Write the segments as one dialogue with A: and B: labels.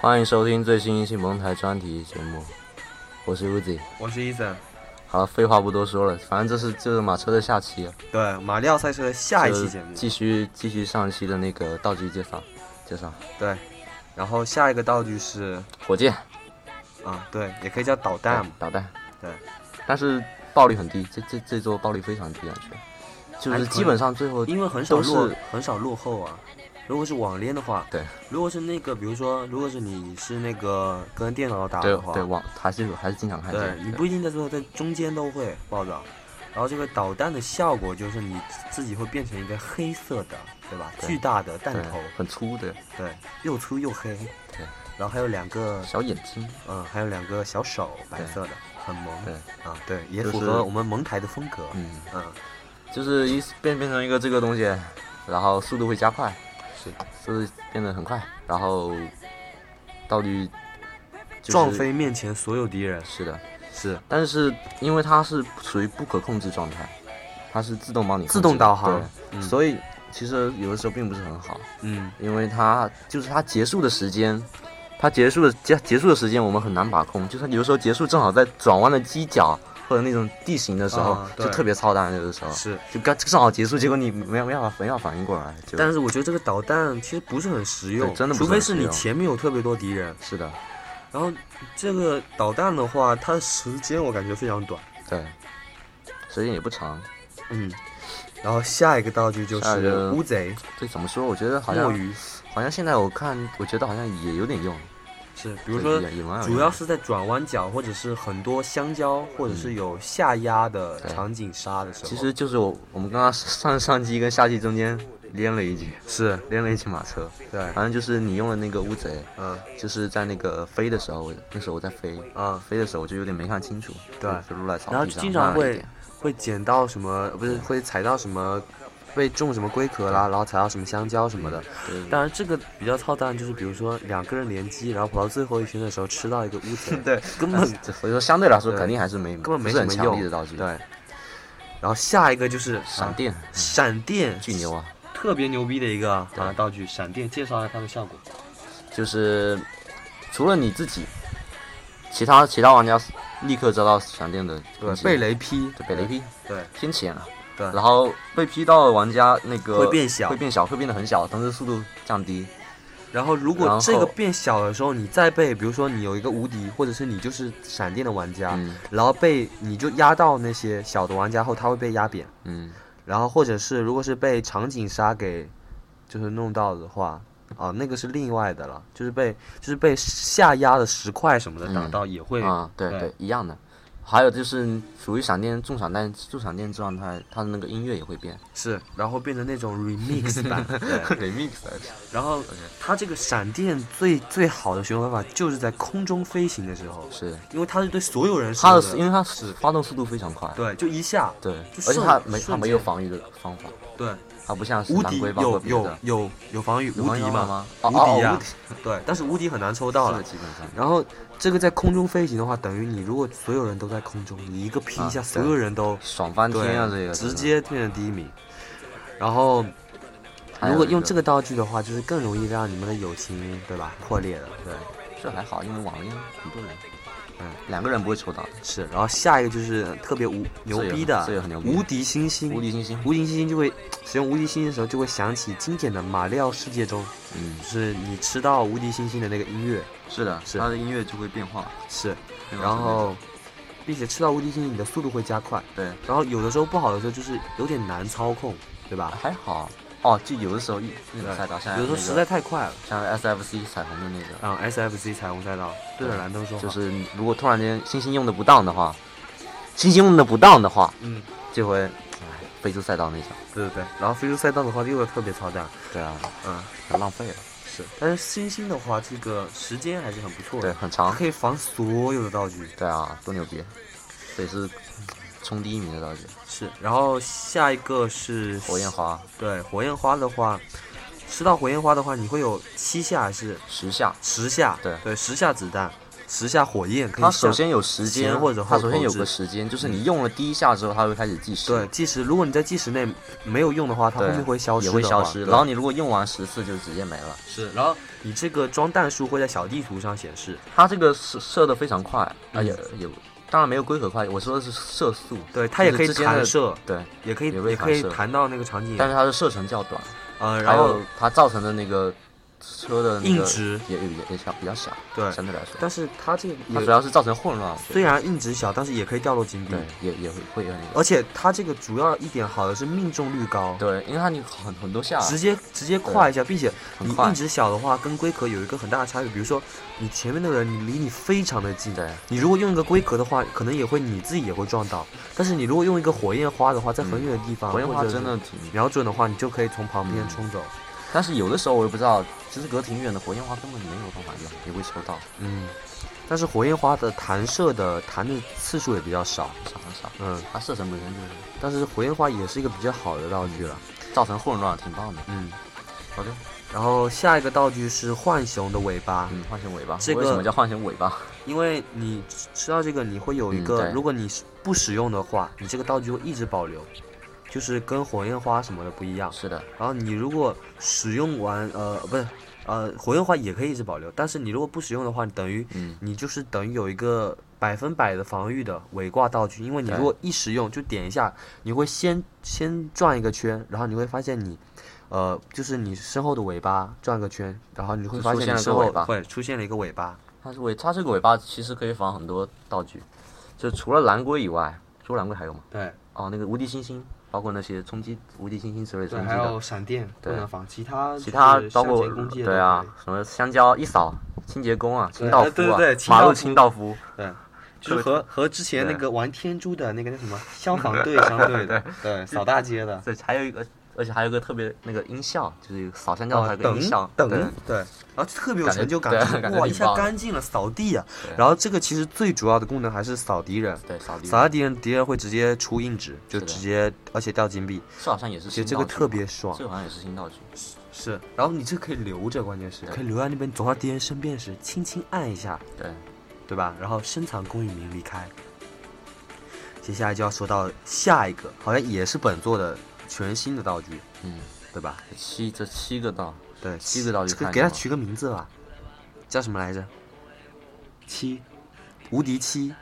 A: 欢迎收听最新一期蒙台专题节目，我是 Uzi，
B: 我是医生。
A: 好了，废话不多说了，反正这是这是马车的下期。
B: 对，马里奥赛车的下一期节目，
A: 继续继续上一期的那个道具介绍，介绍。
B: 对。然后下一个道具是
A: 火箭。
B: 啊，对，也可以叫导弹嘛。
A: 导弹，
B: 对，
A: 但是爆率很低，这这这座爆率非常低上去，就是基本上最后
B: 因为很少落很少落后啊。如果是网恋的话，
A: 对。
B: 如果是那个，比如说，如果是你是那个跟电脑打的话，
A: 对网还是还是经常看见，
B: 对。你不一定在最后在中间都会爆炸。然后这个导弹的效果就是你自己会变成一个黑色的，对吧？
A: 对。
B: 巨大的弹头，
A: 很粗的，
B: 对，又粗又黑，
A: 对，
B: 然后还有两个
A: 小眼睛，
B: 嗯，还有两个小手，白色的，很萌。
A: 对。
B: 啊，对，也符合我们蒙台的风格。
A: 嗯，
B: 嗯，
A: 就是一变变成一个这个东西，然后速度会加快，
B: 是。
A: 速度变得很快，然后道具、就是
B: 撞飞面前所有敌人。
A: 是的，
B: 是。
A: 但是因为它是属于不可控制状态，它是自动帮你
B: 自动导航。
A: 所以其实有的时候并不是很好，
B: 嗯，
A: 因为它就是它结束的时间，它结束的结结束的时间我们很难把控，就是它有的时候结束正好在转弯的犄角或者那种地形的时候，
B: 啊
A: 就特别操蛋，有的时候
B: 是。
A: 就刚正好结束，结果你没有没办法没办法反应过来，就
B: 但是我觉得这个导弹其实不是很实用，
A: 真的不
B: 除非是你前面有特别多敌人。
A: 是的，
B: 然后这个导弹的话，它的时间我感觉非常短。
A: 对，时间也不长。
B: 嗯。然后下一个道具就是乌贼
A: 这怎么说？我觉得好像
B: 墨鱼，
A: 好像现在我看，我觉得好像也有点用。
B: 是比如说主要是在转弯角或者是很多香蕉或者是有下压的场景杀的时候。
A: 其实就是我我们刚刚上上季跟下季中间连了一局，
B: 是
A: 连了一局马车。
B: 对，
A: 反正就是你用了那个乌贼，
B: 嗯
A: 就是在那个飞的时候，那时候我在飞，
B: 啊，
A: 飞的时候我就有点没看清楚，
B: 对
A: 就落在草
B: 然后
A: 地上，
B: 经常会会捡到什么，不是会踩到什么，被种什么龟壳啦，然后踩到什么香蕉什么的。当然，这个比较操蛋，就是比如说两个人联机，然后跑到最后一圈的时候吃到一个乌贼，
A: 对，
B: 根本
A: 所以说相对来说肯定还是没
B: 根本没什么用
A: 的道具。
B: 对，，然后下一个就是
A: 闪电
B: 啊闪电
A: 巨牛啊！
B: 特别牛逼的一个啊
A: 对
B: 道具，闪电，介绍一下它的效果。
A: 就是除了你自己，其他其他玩家立刻遭到闪电的攻击
B: 被雷劈，
A: 对被雷劈。
B: 对。
A: 偏浅了，
B: 对。
A: 然后被劈到的玩家那个
B: 会变小。
A: 会变小，会变得很小，同时速度降低。
B: 然后如果这个变小的时候，你再被，比如说你有一个无敌，或者是你就是闪电的玩家，
A: 嗯。
B: 然后被你就压到那些小的玩家后，他会被压扁。
A: 嗯，
B: 然后或者是如果是被场景杀给就是弄到的话，啊，那个是另外的了，就是被就是被下压的石块什么的打
A: 嗯
B: 到也会，
A: 啊，对
B: 对
A: 对，一样的。还有就是属于闪电重闪电重闪电状态，它的那个音乐也会变
B: 是，然后变成那种 remix 版，
A: remix 版。
B: 然后它这个闪电最最好的使用方法就是在空中飞行的时候，
A: 是
B: 因为它是对所有人使
A: 它的因为它是发动速度非常快，
B: 对，就一下，
A: 对，而且它没它没有防御的方法，
B: 对，
A: 它不像是
B: 无敌有有有有防御无敌
A: 吗？哦
B: 无敌呀
A: 哦，
B: 对，但是无敌很难抽到了。
A: 基本上。
B: 然后这个在空中飞行的话，等于你如果所有人都在空中，你一个劈一下，
A: 啊
B: 所有人都
A: 爽翻天啊！这个
B: 直接变成第一名。然后如果用这个道具的话，就是更容易让你们的友情对吧破裂了，对，
A: 这还好，因为网恋很多人，
B: 嗯，
A: 两个人不会抽到的。
B: 是。然后下一个就是特别无牛逼的
A: 这个很牛逼。
B: 无敌星星，
A: 无敌星星，
B: 无敌星星就会使用无敌星星的时候，就会想起经典的马里奥世界中，
A: 嗯，
B: 就是你吃到无敌星星的那个音乐。
A: 是的，
B: 是。
A: 它的音乐就会变化，
B: 是，然后并且吃到无敌星星，你的速度会加快。
A: 对。
B: 然后有的时候不好的时候就是有点难操控，对吧？
A: 还好哦，就有的时候一那种赛道，
B: 有的时候实在太快了。
A: 像 SFC 彩虹的那个，
B: 嗯，SFC 彩虹赛道对着蓝灯说话，
A: 就是如果突然间星星用的不当的话，星星用的不当的话，
B: 嗯，
A: 就会哎飞出赛道那种。
B: 对对对。然后非洲赛道的话，又特别操蛋，
A: 对啊，
B: 嗯，
A: 很浪费了。
B: 是。但是星星的话，这个时间还是很不错的对，
A: 很长。
B: 可以防所有的道具。
A: 对啊，多牛逼！这也是冲第一名的道具。
B: 是。然后下一个是
A: 火焰花，
B: 对火焰花的话，吃到火焰花的话，你会有七下还是
A: 十下。
B: 十下？
A: 对
B: 对，十下子弹，十下火焰。
A: 它首先有时间
B: 或者
A: 它首先有个时间，就是你用了第一下之后，它会开始计时，
B: 对，计时，如果你在计时内没有用的话，它后
A: 对，
B: 面会消失
A: 也会消失。然后你如果用完十次，就直接没了。
B: 是，然后你这个装弹数会在小地图上显示。
A: 它这个射射的非常快，啊
B: 嗯
A: 也也当然没有龟壳快，我说的是射速。
B: 对，它也可以弹射，
A: 对，
B: 也可以
A: 也可以
B: 也可以
A: 弹
B: 到那个场景。
A: 但是它的射程较短，
B: 呃，然后
A: 它造成的那个车的
B: 硬直
A: 也也也小比较小，
B: 对，
A: 相对来说，
B: 但是它这个
A: 它主要是造成混乱。
B: 虽然硬直小，但是也可以掉落金币
A: 对。，也也会会有那个。
B: 而且它这个主要一点好的是命中率高，
A: 对，因为它你很很多下，
B: 直接直接跨一下，并且你硬直小的话，跟龟壳有一个很大的差别。比如说，你前面的人你离你非常的近，
A: 对
B: 你如果用一个龟壳的话，可能也会你自己也会撞到。但是你如果用一个火焰花的话，在很远的地方，
A: 火焰花真的挺，
B: 瞄准的话，你就可以从旁边
A: 嗯
B: 冲走。
A: 但是有的时候我也不知道，其实隔挺远的火焰花根本没有办法用，也会抽到，
B: 嗯，但是火焰花的弹射的弹的次数也比较少。
A: 很少很少。
B: 嗯，
A: 它射程本身就是
B: 但是火焰花也是一个比较好的道具了。
A: 造成混乱，挺棒的。
B: 嗯，
A: 好的，
B: 然后下一个道具是浣熊的尾巴。
A: 嗯，浣熊尾巴，
B: 这个
A: 为什么叫浣熊尾巴？
B: 因为你吃到这个，你会有一个，
A: 嗯
B: 如果你不使用的话，你这个道具会一直保留，就是跟火焰花什么的不一样。
A: 是的，
B: 然后你如果使用完，呃，不是，呃，活用的话也可以一直保留，但是你如果不使用的话，你等于
A: 嗯，
B: 你就是等于有一个百分百的防御的尾挂道具，因为你如果一使用就点一下，你会先先转一个圈，然后你会发现你。呃，就是你身后的尾巴转个圈，然后你会发
A: 现
B: 身后
A: 个尾巴
B: 会出现了一个尾巴。
A: 它是尾，它这个尾巴其实可以防很多道具，就除了蓝龟以外，除了蓝龟还有吗？
B: 对，
A: 哦，那个无敌星星，包括那些冲击无敌星星之类的冲击
B: 还有，闪电不
A: 对
B: 能防，其他
A: 其他包括对啊什么香蕉一扫清洁工啊，清道夫啊
B: 呃对对对，
A: 马路清道夫，对
B: 就是和和之前那个玩天珠的那个那什么消防 队相对的，对，扫大街的，
A: 对，还有一个，而且还有一个特别那个音效，就是扫香蕉
B: 哦
A: 还有个音效，
B: 等
A: 对
B: 对，然后特别有成就感，哇，一下干净了，扫地啊。然后这个其实最主要的功能还是扫敌人，
A: 对扫地，
B: 扫到敌人，敌人会直接出硬纸，就直接而且掉金币，
A: 这好像也是
B: 其实这个特别爽
A: 这。好像也是新道具，
B: 是，然后你这可以留着，关键是可以留在那边，走到敌人身边时轻轻按一下，
A: 对，
B: 对吧？然后深藏功与名离开。接下来就要说到下一个，好像也是本作的全新的道具，
A: 嗯，
B: 对吧？
A: 这七这七个道，
B: 对，
A: 七个道具
B: 给它取个名字吧，叫什么来着？七，无敌七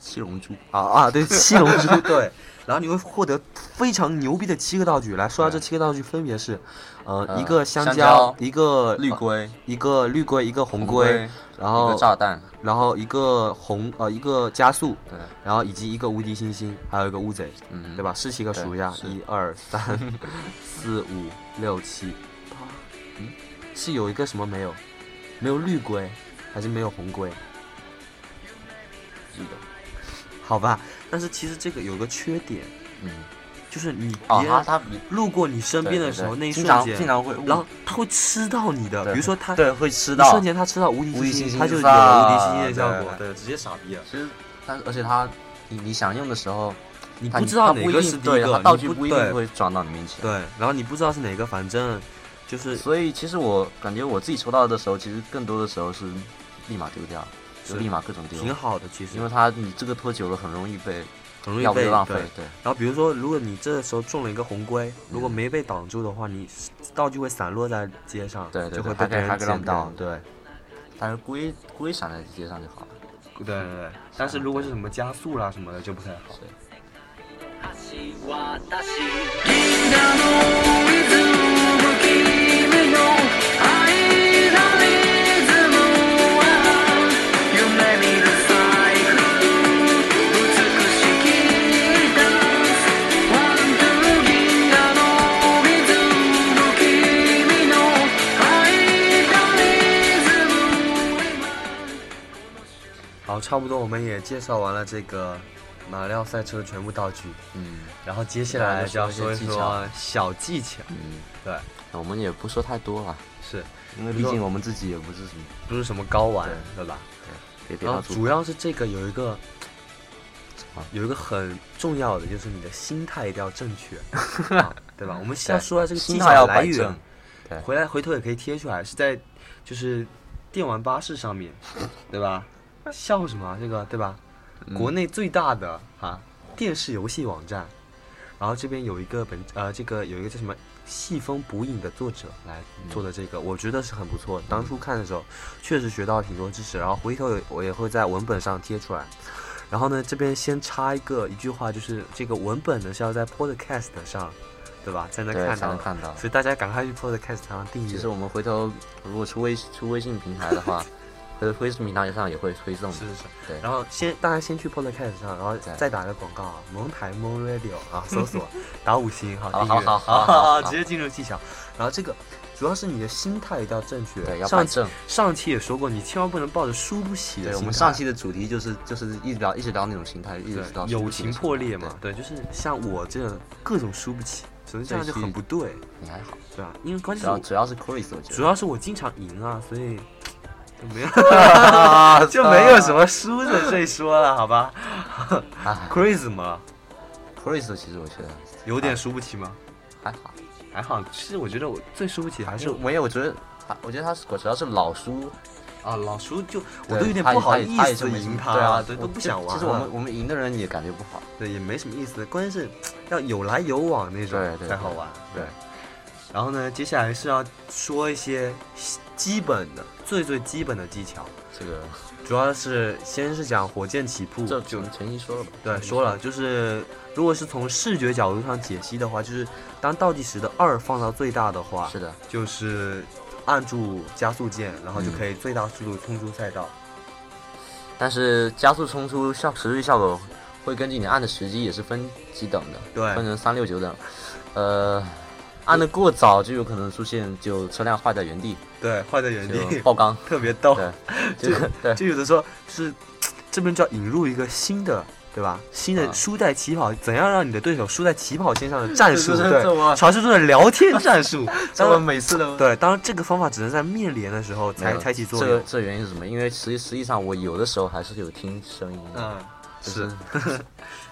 A: 七龙珠，
B: 啊啊！对，七龙珠 对。然后你会获得非常牛逼的七个道具。来说下这七个道具，分别是，呃，
A: 呃
B: 一个香
A: 香
B: 蕉
A: 蕉，
B: 一个呃
A: 绿龟，
B: 一个绿龟，一个红
A: 红
B: 龟，然后
A: 个炸弹，
B: 然后一个红呃一个加速，
A: 对，
B: 然后以及一个无敌星星，还有一个乌贼，
A: 嗯，
B: 对吧？试七个数一下，
A: 是
B: 一二三 四五六七八，嗯，是有一个什么没有？没有绿龟，还是没有红龟？
A: 记得，
B: 好吧，但是其实这个有个缺点，
A: 嗯，
B: 就是你
A: 哦，
B: 别人
A: 他他
B: 路过你身边的时候，
A: 对
B: 那一
A: 瞬间经
B: 瞬间，
A: 常会，
B: 然后他会吃到你的，比如说他
A: 对会吃到。
B: 一瞬，间他吃到无敌
A: 星
B: 星他就有无敌星星的效果，
A: 对
B: 对，直接傻逼了。
A: 其实，但而且他，你你想用的时候，
B: 你不知道哪个是第一个，
A: 他道具不一定会转到你面前。
B: 对，然后你不知道是哪个，反正就是
A: 所以其实我感觉我自己抽到的时候，其实更多的时候是立马丢掉，就立马各种丢，
B: 挺好的，其实
A: 因为它你这个拖久了很容易被，
B: 很容易被
A: 浪费
B: 对。
A: 对，
B: 然后比如说，如果你这时候中了一个红龟，如果
A: 嗯
B: 没被挡住的话，你道具会散落在街上，
A: 对对
B: 就会被别人捡到。对，
A: 但是龟龟散在街上就好了。
B: 对对对。但是如果是什么加速啦什么的就不太好。好，差不多我们也介绍完了这个马里奥赛车的全部道具，
A: 嗯。
B: 然后接下来就要说一
A: 说
B: 小技巧。
A: 嗯，
B: 对，
A: 我们也不说太多了，
B: 是。
A: 因为毕竟我们自己也不是什么，
B: 不是什么高玩，对。吧？
A: 对别
B: 然后主要是这个有一个有一个很重要的，就是你的心态一定要正确，啊对吧？我们先说下这个技
A: 心态
B: 来源。回来回头也可以贴出来，是在就是电玩巴士上面，对吧？笑什么啊？这个对吧？
A: 嗯
B: 国内最大的啊电视游戏网站，然后这边有一个本呃这个有一个叫什么细风捕影的作者来做的这个，我觉得是很不错。当初看的时候确实学到挺多知识，然后回头我也会在文本上贴出来。然后呢，这边先插一个一句话，就是这个文本呢是要在 Podcast 上，对吧？才能看到的，
A: 才能看到。
B: 所以大家赶快去 Podcast 上订阅。
A: 其实我们回头如果出微出微信平台的话，回头微信平台上也会推送。
B: 是是是，
A: 对，
B: 然后先大家先去 Podcast 上，然后再打个广告啊，蒙台蒙 Radio 啊，搜索打五星好，
A: 好
B: 订阅
A: 好好 好好好
B: 直接进入技巧。然后这个主要是你的心态一定要正确，
A: 对，要摆
B: 上
A: 正。
B: 上期也说过，你千万不能抱着输不起的心态。
A: 对，我们上期的主题就是就是一直聊一直聊那种心态，一直聊
B: 友情破裂嘛，
A: 对，
B: 对，就是像我这种各种输不起，所以这样就很不对，
A: 你还好，
B: 对吧？因为关键是
A: 主要主要是 Chris，我觉得
B: 主要是我经常赢啊，所以就没有
A: 要
B: 就没有什么输的这一说了，好吧
A: 哎
B: ？Chris 嘛
A: ，Chris，其实我觉得
B: 有点输不起吗？
A: 还好，
B: 还好，其实我觉得我最输不起还是
A: 没有，我觉得他，我觉得他是主要是老输，
B: 啊，老输就我都有点不好意思赢
A: 他对啊，
B: 对，都不想玩。
A: 其实我们我们赢的人也感觉不好，
B: 对也没什么意思，关键是要有来有往那种才好玩。
A: 对
B: 对，然后呢，接下来是要说一些基本的、最最基本的技巧，
A: 这个
B: 主要是先是讲火箭起步，
A: 这就陈一说了吧，
B: 对，说了，就是如果是从视觉角度上解析的话，就是当倒计时的二放到最大的话，
A: 是的，
B: 就是按住加速键，然后就
A: 嗯
B: 可以最大速度冲出赛道。
A: 但是加速冲出效持续效果会根据你按的时机也是分几等的，
B: 对
A: 分成三六九等，呃，按的过早就有可能出现就车辆坏在原地，
B: 对，坏在原地，
A: 爆缸，
B: 特别逗。
A: 对，这个对
B: 就有的时候是这边就要引入一个新的，对吧？新的
A: 啊
B: 输在起跑，怎样让你的对手输在起跑线上的战术？传说中的聊天战术。
A: 这我
B: 当然，
A: 每次都
B: 对，当然这个方法只能在面连的时候
A: 才
B: 才开启作
A: 这个
B: 用。
A: 这原因是什么？因为实际实际上我有的时候还是有听声音的，
B: 嗯，
A: 就是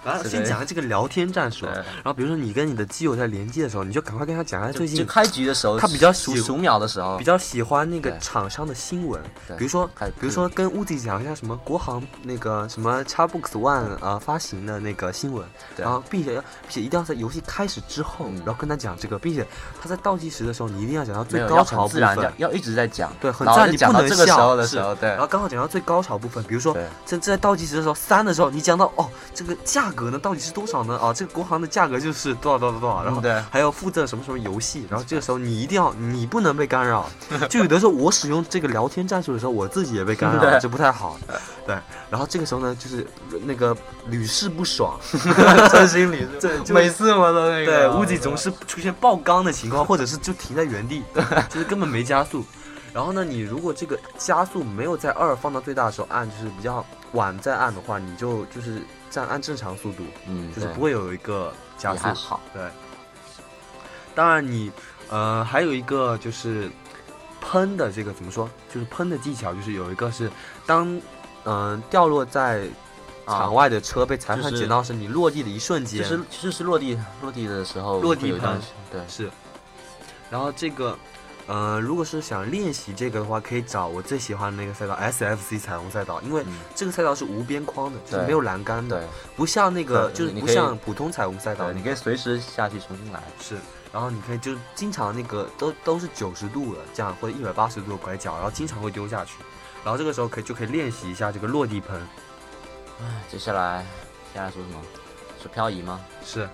B: 然后先讲下这个聊天战术，然后比如说你跟你的基友在连接的时候，你就赶快跟他讲一下最近
A: 开局的时候，
B: 他比较喜
A: 数数秒的时候。
B: 比，较喜欢那个厂商的新闻，比如说比如说跟乌迪讲一下什么国行那个什么 Xbox One 啊、发行的那个新闻，
A: 对。
B: 然后并且要并且一定要在游戏开始之后，
A: 嗯。
B: 然后跟他讲这个，并且他在倒计时的时候，你一定要讲到最高潮部
A: 很自然，
B: 分。
A: 要。一直在讲，
B: 对，很
A: 然
B: 自然，
A: 讲到
B: 不能笑
A: 这个时候的时候，对。
B: 然后刚好讲到最高潮部分，比如说
A: 对。
B: 这这在倒计时的时候三的时候，你讲到哦，这个价格呢到底是多少呢？啊，这个国行的价格就是多少多少多少，然后还要附赠什么什么游戏，然后这个时候你一定要你不能被干扰，就有的时候我使用这个聊天战术的时候，我自己也被干扰了，
A: 对
B: 这不太好。对，然后这个时候呢，就是那个屡试不爽，
A: 在心里
B: 对就
A: 每次我都那个
B: 对，乌吉总是出现爆缸的情况，或者是就停在原地，就是根本没加速。然后呢，你如果这个加速没有在二放到最大的时候按，就是比较晚再按的话，你就就是这样按正常速度，
A: 嗯，
B: 就是不会有一个加速
A: 还。好，
B: 对，当然你呃还有一个就是喷的这个怎么说？就是喷的技巧，就是有一个是当嗯、呃掉落在
A: 啊
B: 场外的车被裁判捡到时，你落地的一瞬间，
A: 就是就是落地落地的时候
B: 落地喷
A: 对，
B: 是，然后这个，呃，如果是想练习这个的话，可以找我最喜欢的那个赛道 SFC 彩虹赛道，因为
A: 嗯。
B: 这个赛道是无边框的，就是没有栏杆的，不像那个就是不像普通彩虹赛道，，
A: 你可以随时下去重新来，
B: 是，然后你可以就经常那个都都是九十度的这样或者一百八十度的拐角，然后经常会丢下去，然后这个时候可以就可以练习一下这个落地喷，
A: 唉接下来接下来说什么？是漂移吗？
B: 是，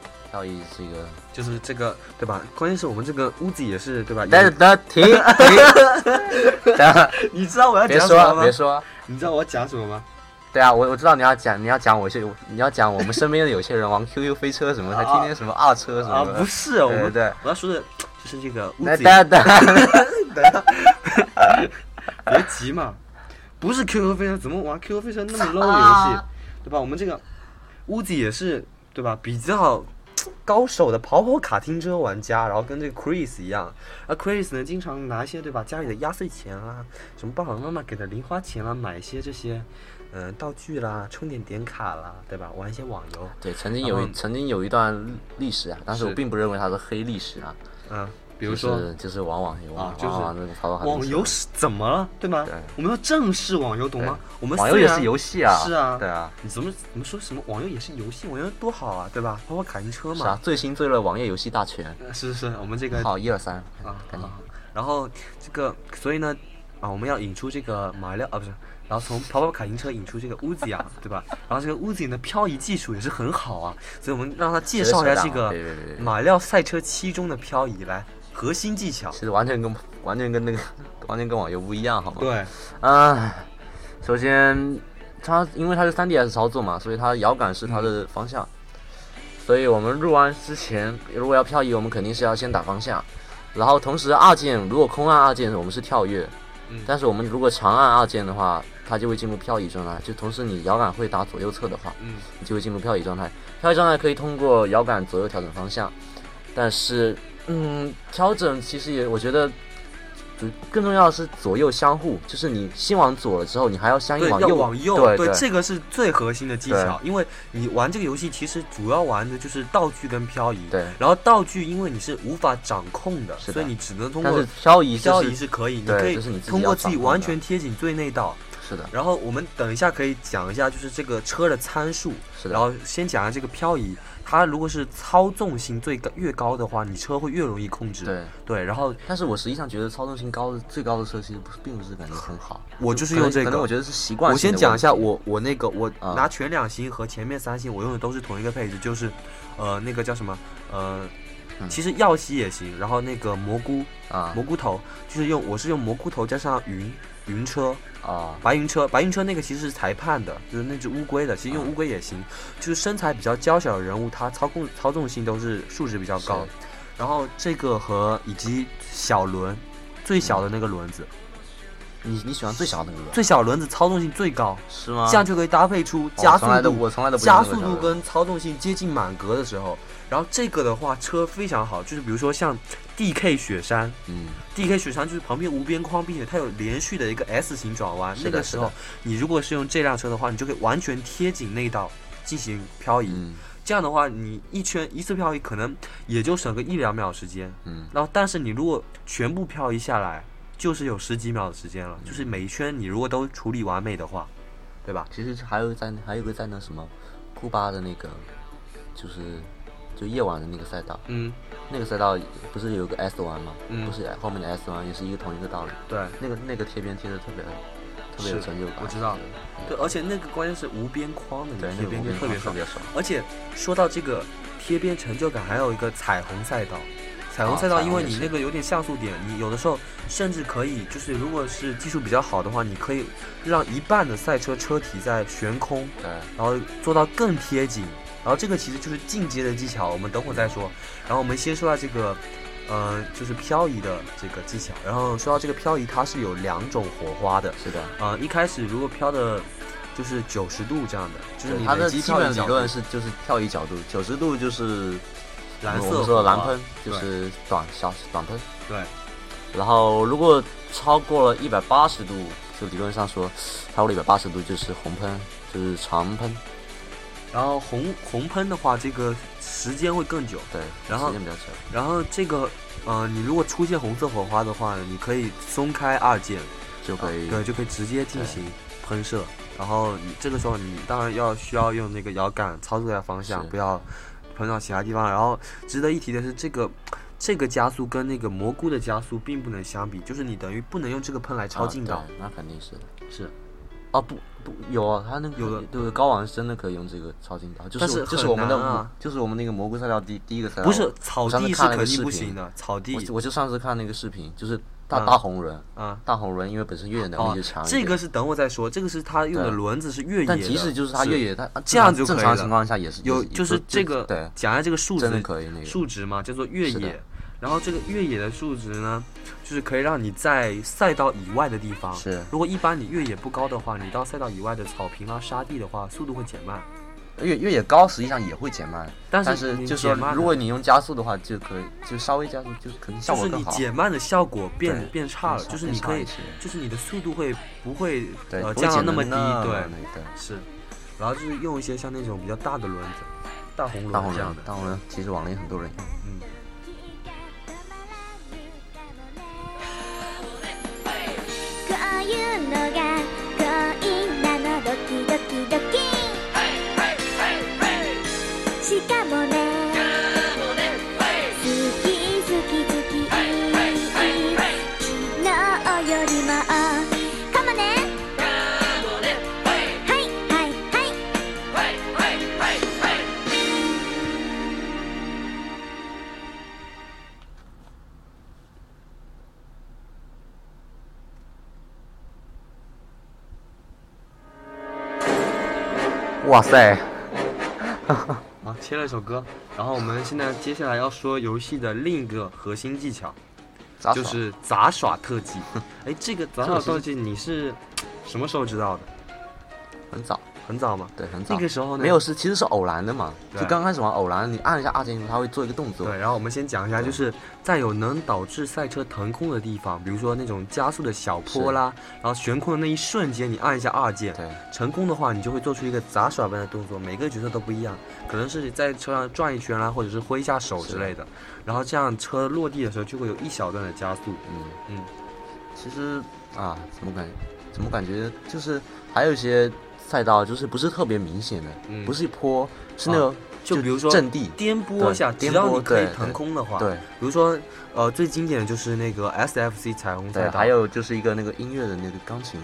A: 是一个，
B: 就是这个对吧？关键是我们这个屋子也是对吧？
A: 但是等停停，
B: 你知道我要讲什么吗
A: 说别？说，
B: 你知道我要讲什么吗？
A: 对啊，我我知道你要讲你要讲我些你要讲我们身边的有些人玩 QQ 飞车什么，他天天什么二车什
B: 啊，
A: 么的，
B: 不是，我们我要说的就是这个屋，子
A: 等等等，
B: 别急嘛，不是 QQ 飞车，怎么玩 QQ 飞车那么 low 的游戏
A: 啊，
B: 对吧？我们这个屋子也是对吧？比较高手的跑跑卡丁车玩家，然后跟这个 Chris 一样，而 Chris 呢，经常拿一些对吧家里的压岁钱啊，什么爸爸妈妈给的零花钱啊，买一些这些嗯、呃道具啦、充点点卡啦，对吧？玩一些网游，
A: 对，曾经有一曾经有一段历史啊，但是我并不认为它是黑历史啊，
B: 嗯，比如说
A: 就是就是玩网游
B: 啊就是
A: 那个
B: 网游是怎么了，对吗？
A: 对
B: 我们要正视网游，懂吗？我们
A: 网游也是游戏啊，
B: 是啊，
A: 对啊，
B: 你怎么怎么说什么网游也是游戏，网游多好啊，对吧？包括卡丁车
A: 是啊
B: 嘛，，
A: 最新最热网页游戏大全，
B: 是是是，我们这个
A: 好一二三，
B: 啊
A: 赶紧
B: 啊，然后这个，所以呢，啊，我们要引出这个马料啊，不是，然后从跑跑卡丁车引出这个乌兹啊，对吧？然后这个乌兹的漂移技术也是很好啊，所以我们让他介绍一下这个马料赛车七中的漂移来核心技巧。
A: 其实完全跟完全跟那个 完全跟网游不一样，好吗？
B: 对，
A: 啊，首先它因为它是 3DS 操作嘛，所以它摇杆是它的方向。所以我们入弯之前，如果要漂移，我们肯定是要先打方向，然后同时二键如果空按二键，我们是跳跃，
B: 嗯
A: 但是我们如果长按二键的话，它就会进入漂移状态。就同时你摇杆会打左右侧的话，
B: 嗯
A: 你就会进入漂移状态。漂移状态可以通过摇杆左右调整方向，但是嗯，调整其实也我觉得。主更重要的是左右相互，就是你先往左了之后，你还要相应往右。
B: 往右，
A: 对对
B: 这个是最核心的技巧，因为你玩这个游戏其实主要玩的就是道具跟漂移。
A: 对
B: 然后道具因为你是无法掌控的，
A: 的
B: 所以你只能通过
A: 漂移、就是、
B: 漂移是可以，你可以通过自己完全贴紧最内道。
A: 是的，
B: 然后我们等一下可以讲一下，就是这个车的参数。
A: 是的。
B: 然后先讲一下这个漂移，它如果是操纵性最高越高的话，你车会越容易控制。
A: 对，
B: 对，然后
A: 但是我实际上觉得操纵性高的最高的车其实不是，并不是感觉很好。
B: 我就是用这个
A: 可能我觉得是习惯。
B: 我先讲一下我我那个我
A: 啊
B: 拿全两星和前面三星，我用的都是同一个配置，就是呃那个叫什么呃。
A: 嗯
B: 其实耀西也行，然后那个蘑菇
A: 啊
B: 蘑菇头就是用我是用蘑菇头加上云云车，
A: 啊，
B: 白云车，白云车那个其实是裁判的，就是那只乌龟的，其实用
A: 啊
B: 乌龟也行。就是身材比较娇小的人物，他操控操纵性都是数值比较高
A: 是。
B: 然后这个和以及小轮，最小的那个轮子，
A: 你你喜欢最小的那个轮？
B: 最小轮子操纵性最高，
A: 是吗？
B: 这样就可以搭配出
A: 哦
B: 加速度、
A: 我从来都
B: 加速度跟操纵性接近满格的时候。然后这个的话，车非常好，就是比如说像 DK 雪山，
A: 嗯
B: DK 雪山就是旁边无边框，并且它有连续的一个 S 型转弯。那个时候，你如果是用这辆车的话，你就可以完全贴紧内道进行漂移。
A: 嗯
B: 这样的话，你一圈一次漂移可能也就省个一两秒时间。
A: 嗯，
B: 然后，但是你如果全部漂移下来，就是有十几秒的时间了。就是每一圈你如果都处理完美的话，对吧？
A: 其实还有在还有个在那什么库巴的那个，就是就夜晚的那个赛道，
B: 嗯，
A: 那个赛道不是有个 S 弯吗？
B: 嗯
A: 不是后面的 S 弯也是一个同一个道理。
B: 对，
A: 那个那个贴边贴的特别特别有成就感。
B: 我知道对，而且那个关键是无边框的，
A: 对，
B: 你贴边就
A: 那个
B: 特别爽。
A: 特别爽。
B: 而且说到这个贴边成就感，还有一个彩虹赛道。彩虹
A: 啊
B: 赛道，因为你那个有点像素点，你有的时候甚至可以，就是如果是技术比较好的话，你可以让一半的赛车车体在悬空，
A: 对，
B: 然后做到更贴紧。然后这个其实就是进阶的技巧，我们等会儿再说。然后我们先说到这个，呃，就是漂移的这个技巧。然后说到这个漂移，它是有两种火花的。
A: 是的。
B: 呃，一开始如果漂的，就是九十度这样的，就是你
A: 它的基本理论是就是漂移角度，九十度就是
B: 蓝色
A: 我们说的蓝喷，就是短小短喷。
B: 对，
A: 然后如果超过了一百八十度，就理论上说，超过了一百八十度就是红喷，就是长喷。
B: 然后红红喷的话，这个时间会更久。
A: 对，
B: 然后
A: 时间比较长。
B: 然后这个，呃，你如果出现红色火花的话，你可以松开二键，
A: 就可以。
B: 对，就可以直接进行喷射。然后你这个时候，你当然要需要用那个摇杆操作一下方向，不要喷到其他地方。然后值得一提的是，这个这个加速跟那个蘑菇的加速并不能相比，就是你等于不能用这个喷来超近道。
A: 啊那肯定是的。
B: 是，
A: 哦不不有啊，他那个
B: 有的
A: 对高网是真的可以用这个超轻刀，就
B: 但是很
A: 就是我们的
B: 啊
A: 就是我们那个蘑菇赛道第第一个赛道。
B: 不是草地是肯定不行的，草地
A: 我我就上次看那个视频，就是大
B: 嗯
A: 大红轮，
B: 啊。
A: 大红轮因为本身越野能
B: 哦
A: 力就强。
B: 这个是等我再说，这个是他用的轮子是越野的，
A: 但即使就是他越野，他
B: 这样
A: 正常情况下也是
B: 有
A: 就
B: 就是这个
A: 对，
B: 讲一下这个数值
A: 可以那个
B: 数值嘛，叫做越野。然后这个越野的数值呢，就是可以让你在赛道以外的地方，
A: 是
B: 如果一般你越野不高的话，你到赛道以外的草坪啊、沙地的话，速度会减慢。
A: 越越野高实际上也会减慢，
B: 但是
A: 但是就是如果你用加速的话，就可以就稍微加速，就可能效
B: 就是你
A: 果更好。
B: 减慢的效果变变差了，就是你可以就是你的速度会不会，呃降到那么低？对。是。然后就是用一些像那种比较大的轮子，大红
A: 轮
B: 轮这样的，。
A: 大红轮其实网联很多人用。
B: 嗯。
C: いうのが恋
A: 哇塞，
B: 好，切了一首歌，然后我们现在接下来要说游戏的另一个核心技巧，就是杂耍特技。哎，这个杂耍特技你是什么时候知道的？
A: 很早，
B: 很早吗？
A: 对，很早。
B: 那个时候呢？
A: 没有是，其实是偶然的嘛。
B: 对
A: 就刚开始玩偶然，你按一下二键，它会做一个动作。
B: 对，然后我们先讲一下，就是在有能导致赛车腾空的地方，比如说那种加速的小坡啦，然后悬空的那一瞬间，你按一下二键，
A: 对
B: 成功的话，你就会做出一个杂耍般的动作，每个角色都不一样，可能是在车上转一圈啦，或者是挥一下手之类的，然后这样车落地的时候就会有一小段的加速。
A: 嗯
B: 嗯，
A: 其实啊，怎么感怎么感觉就是还有一些赛道就是不是特别明显的，
B: 嗯
A: 不是坡，是那个、
B: 就比如说
A: 阵地。
B: 颠簸一下，
A: 对
B: 只要你可以腾空的话，
A: 对
B: 比如说呃最经典的就是那个 SFC 彩虹赛，道，
A: 还有就是一个那个音乐的那个钢琴，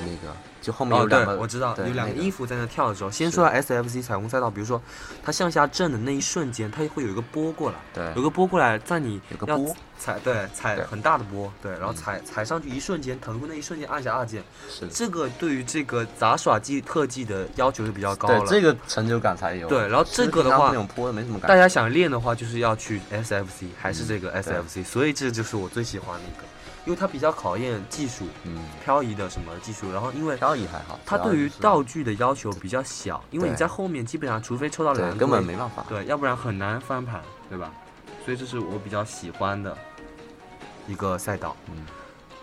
A: 那个就后面有两个，，
B: 我知道有两个
A: 那个
B: 音符在那跳的时候，先
A: 是
B: 说到 SFC 彩虹赛道，比如说它向下震的那一瞬间，它会有一个波过来，
A: 对
B: 有个波过来，在你要
A: 有个波
B: 踩对踩很大的波，对，然后
A: 嗯
B: 踩踩上去一瞬间腾空那一瞬间按下二键，
A: 是的，
B: 这个对于这个杂耍技特技的要求是比较高了。
A: 对这个成就感才有。
B: 对然后这个的话
A: 那种坡没什么感觉。
B: 大家想练的话，就是要去 SFC，还是这个
A: 嗯
B: SFC，、所以这就是我最喜欢的一个，因为它比较考验技术，
A: 嗯，
B: 漂移的什么技术，然后因为
A: 漂移还好，
B: 它对于道具的要求比较小，因为你在后面基本上除非抽到蓝
A: 对根本没办法。
B: 对，要不然很难翻盘，对吧？所以这是我比较喜欢的一个赛道。
A: 嗯，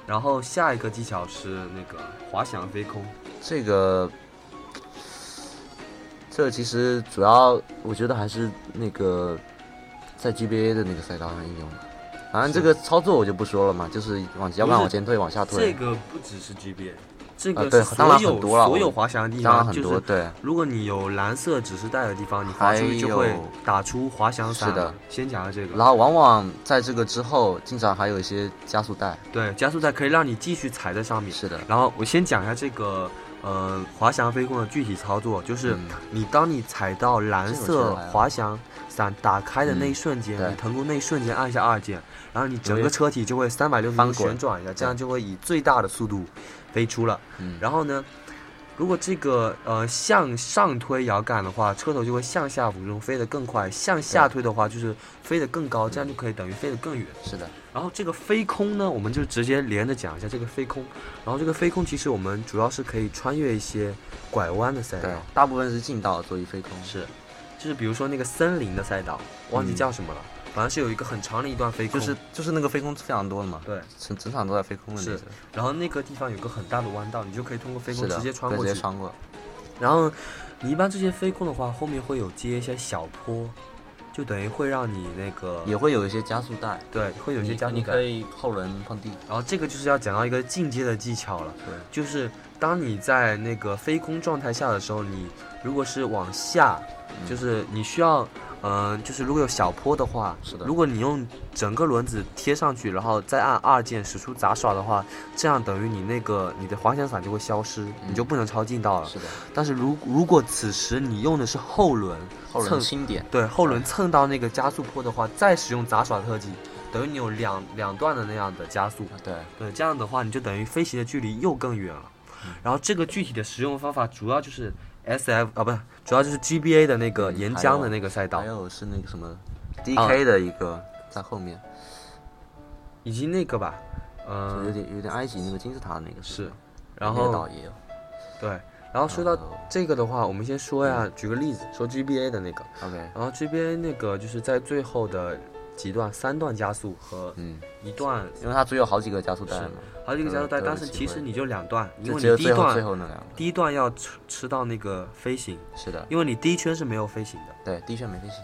B: 然后下一个技巧是那个滑翔飞空，
A: 这个，这个其实主要我觉得还是那个在 GBA 的那个赛道上应用的。反正这个操作我就不说了嘛，就是往摇杆往前退，往下退。
B: 这个不只是 GBA，这
A: 啊对当
B: 个是所有、
A: 然很多了
B: 所有滑翔的地
A: 当然
B: 方，就是
A: 很多，对，
B: 如果你有蓝色指示带的地方，你滑出去就会打出滑翔伞。
A: 是的，
B: 先讲下这个。
A: 然后往往在这个之后，经常还有一些加速带。
B: 对，加速带可以让你继续踩在上面。
A: 是的，
B: 然后我先讲一下这个呃滑翔飞控的具体操作，就是
A: 嗯
B: 你当你踩到蓝色滑翔伞打开的那一
A: 嗯
B: 瞬间，
A: 对
B: 你腾空那一瞬间按一下二键，然后你整个车体就会三百六十度旋转一下，这样就会以最大的速度飞出了。
A: 嗯，
B: 然后呢，如果这个呃向上推摇杆的话，车头就会向下俯冲，飞得更快；向下推的话，就是飞得更高，这样就可以等于飞得更远。
A: 是的，
B: 然后这个飞空呢，我们就直接连着讲一下这个飞空。然后这个飞空其实我们主要是可以穿越一些拐弯的赛道，，
A: 大部分是近道所以飞空。
B: 是，就是比如说那个森林的赛道，忘记
A: 嗯
B: 叫什么了，反正是有一个很长的一段飞空，
A: 就是就是那个飞空非常多的嘛，
B: 对。
A: 整整场都在飞空的那
B: 是。然后那个地方有个很大的弯道，你就可以通过飞空，直接穿过去。
A: 直接穿过。
B: 然后你一般这些飞空的话，后面会有接一些小坡，就等于会让你那个
A: 也会有一些加速带，
B: 对，会有一些加速带
A: 你可。以后轮碰地。
B: 然后这个就是要讲到一个进阶的技巧了。
A: 对，
B: 就是当你在那个飞空状态下的时候，你如果是往下，
A: 嗯
B: 就是你需要，嗯、就是如果有小坡的话，
A: 是的
B: 如果你用整个轮子贴上去，然后再按二键使出杂耍的话，这样等于你那个你的滑翔伞就会消失，你就不能超近道了。
A: 是的，
B: 但是如如果此时你用的是后轮，
A: 后轮
B: 蹭
A: 轻点。
B: 对后轮蹭到那个加速坡的话，再使用杂耍特技，等于你有两两段的那样的加速。
A: 对，
B: 对，这样的话你就等于飞行的距离又更远了。然后这个具体的使用方法主要就是 S F 啊，不是，主要就是 G B A 的那个
A: 嗯
B: 沿江的那个赛道。
A: 还，有是那个什么
B: 啊。
A: DK 的一个在后面，
B: 以及那个吧，
A: 就
B: 嗯、
A: 有点有点埃及那个金字塔那个
B: 是然后
A: 岛也有。
B: 对，然后说到这个的话，我们先说呀，举个例子，说 G B A 的那个
A: ，OK，
B: 然后 G B A 那个就是在最后的几段，三段加速和
A: 嗯，
B: 一段
A: 因为它只有好几个加速带嘛，
B: 好几个加速带，但是其实你就两段，因为你第一段
A: 最后那两个。
B: 第一段要吃吃到那个飞行，
A: 是的，
B: 因为你第一圈是没有飞行的。
A: 对，第一圈没飞行。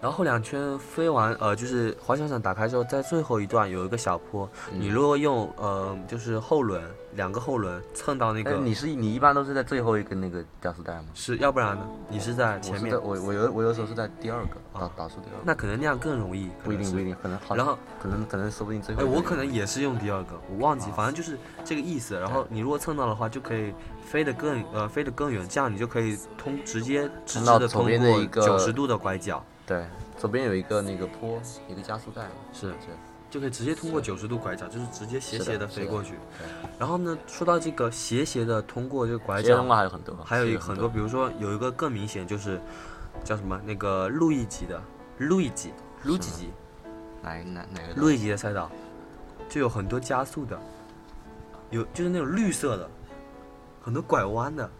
B: 然后后两圈飞完，呃，就是滑翔伞打开之后，在最后一段有一个小坡，你如果用呃就是后轮两个后轮蹭到那个，
A: 哎你是你一般都是在最后一根那个加速带吗？
B: 是要不然呢？你是在前面。
A: 我我有我有时候是在第二个打
B: 哦
A: 打出第二个，
B: 那可能那样更容易，
A: 不一定不一定，可能好，
B: 然后
A: 可能可能说不定最后
B: 哎，我可能也是用第二个，我忘记，反正就是这个意思。然后你如果蹭到的话，就可以飞得更呃飞得更远，这样你就可以通直接直直的通过
A: 一个
B: 九十度的拐角，
A: 对，左边有一个那个坡，一个加速带，
B: 是。
A: 是
B: 就可以直接通过九十度拐角，就是直接斜斜的。飞过去。
A: 对。
B: 然后呢，说到这个斜斜的通过这个拐角，
A: 过还有很多，
B: 还有很多，比如说有一个更明显就是叫什么那个路易吉的路易吉路易吉。
A: 哪哪哪个
B: 路易吉的赛道，就有很多加速的，有就是那种绿色的，很多拐弯的。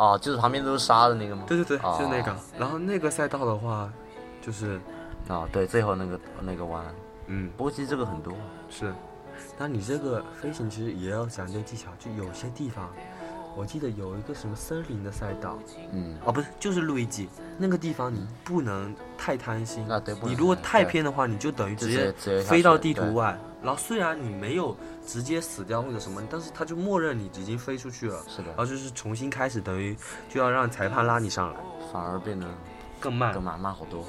A: 哦，就是旁边都是沙的那个吗？
B: 对对对，
A: 哦
B: 就是那个。然后那个赛道的话，就是
A: 哦，对，最后那个那个弯，
B: 嗯
A: 不过其实这个很多，
B: 是，那你这个飞行其实也要讲究技巧，就有些地方，我记得有一个什么森林的赛道，
A: 嗯，
B: 哦不是，就是路易吉那个地方，你不能太贪心。
A: 啊对
B: 你如果太偏的话，你就等于直接飞到地图外。然后虽然你没有直接死掉或者什么，但是他就默认你已经飞出去了。
A: 是的
B: 然后就是重新开始，等于就要让裁判拉你上来，
A: 反而变得
B: 更慢
A: 更。慢慢好多。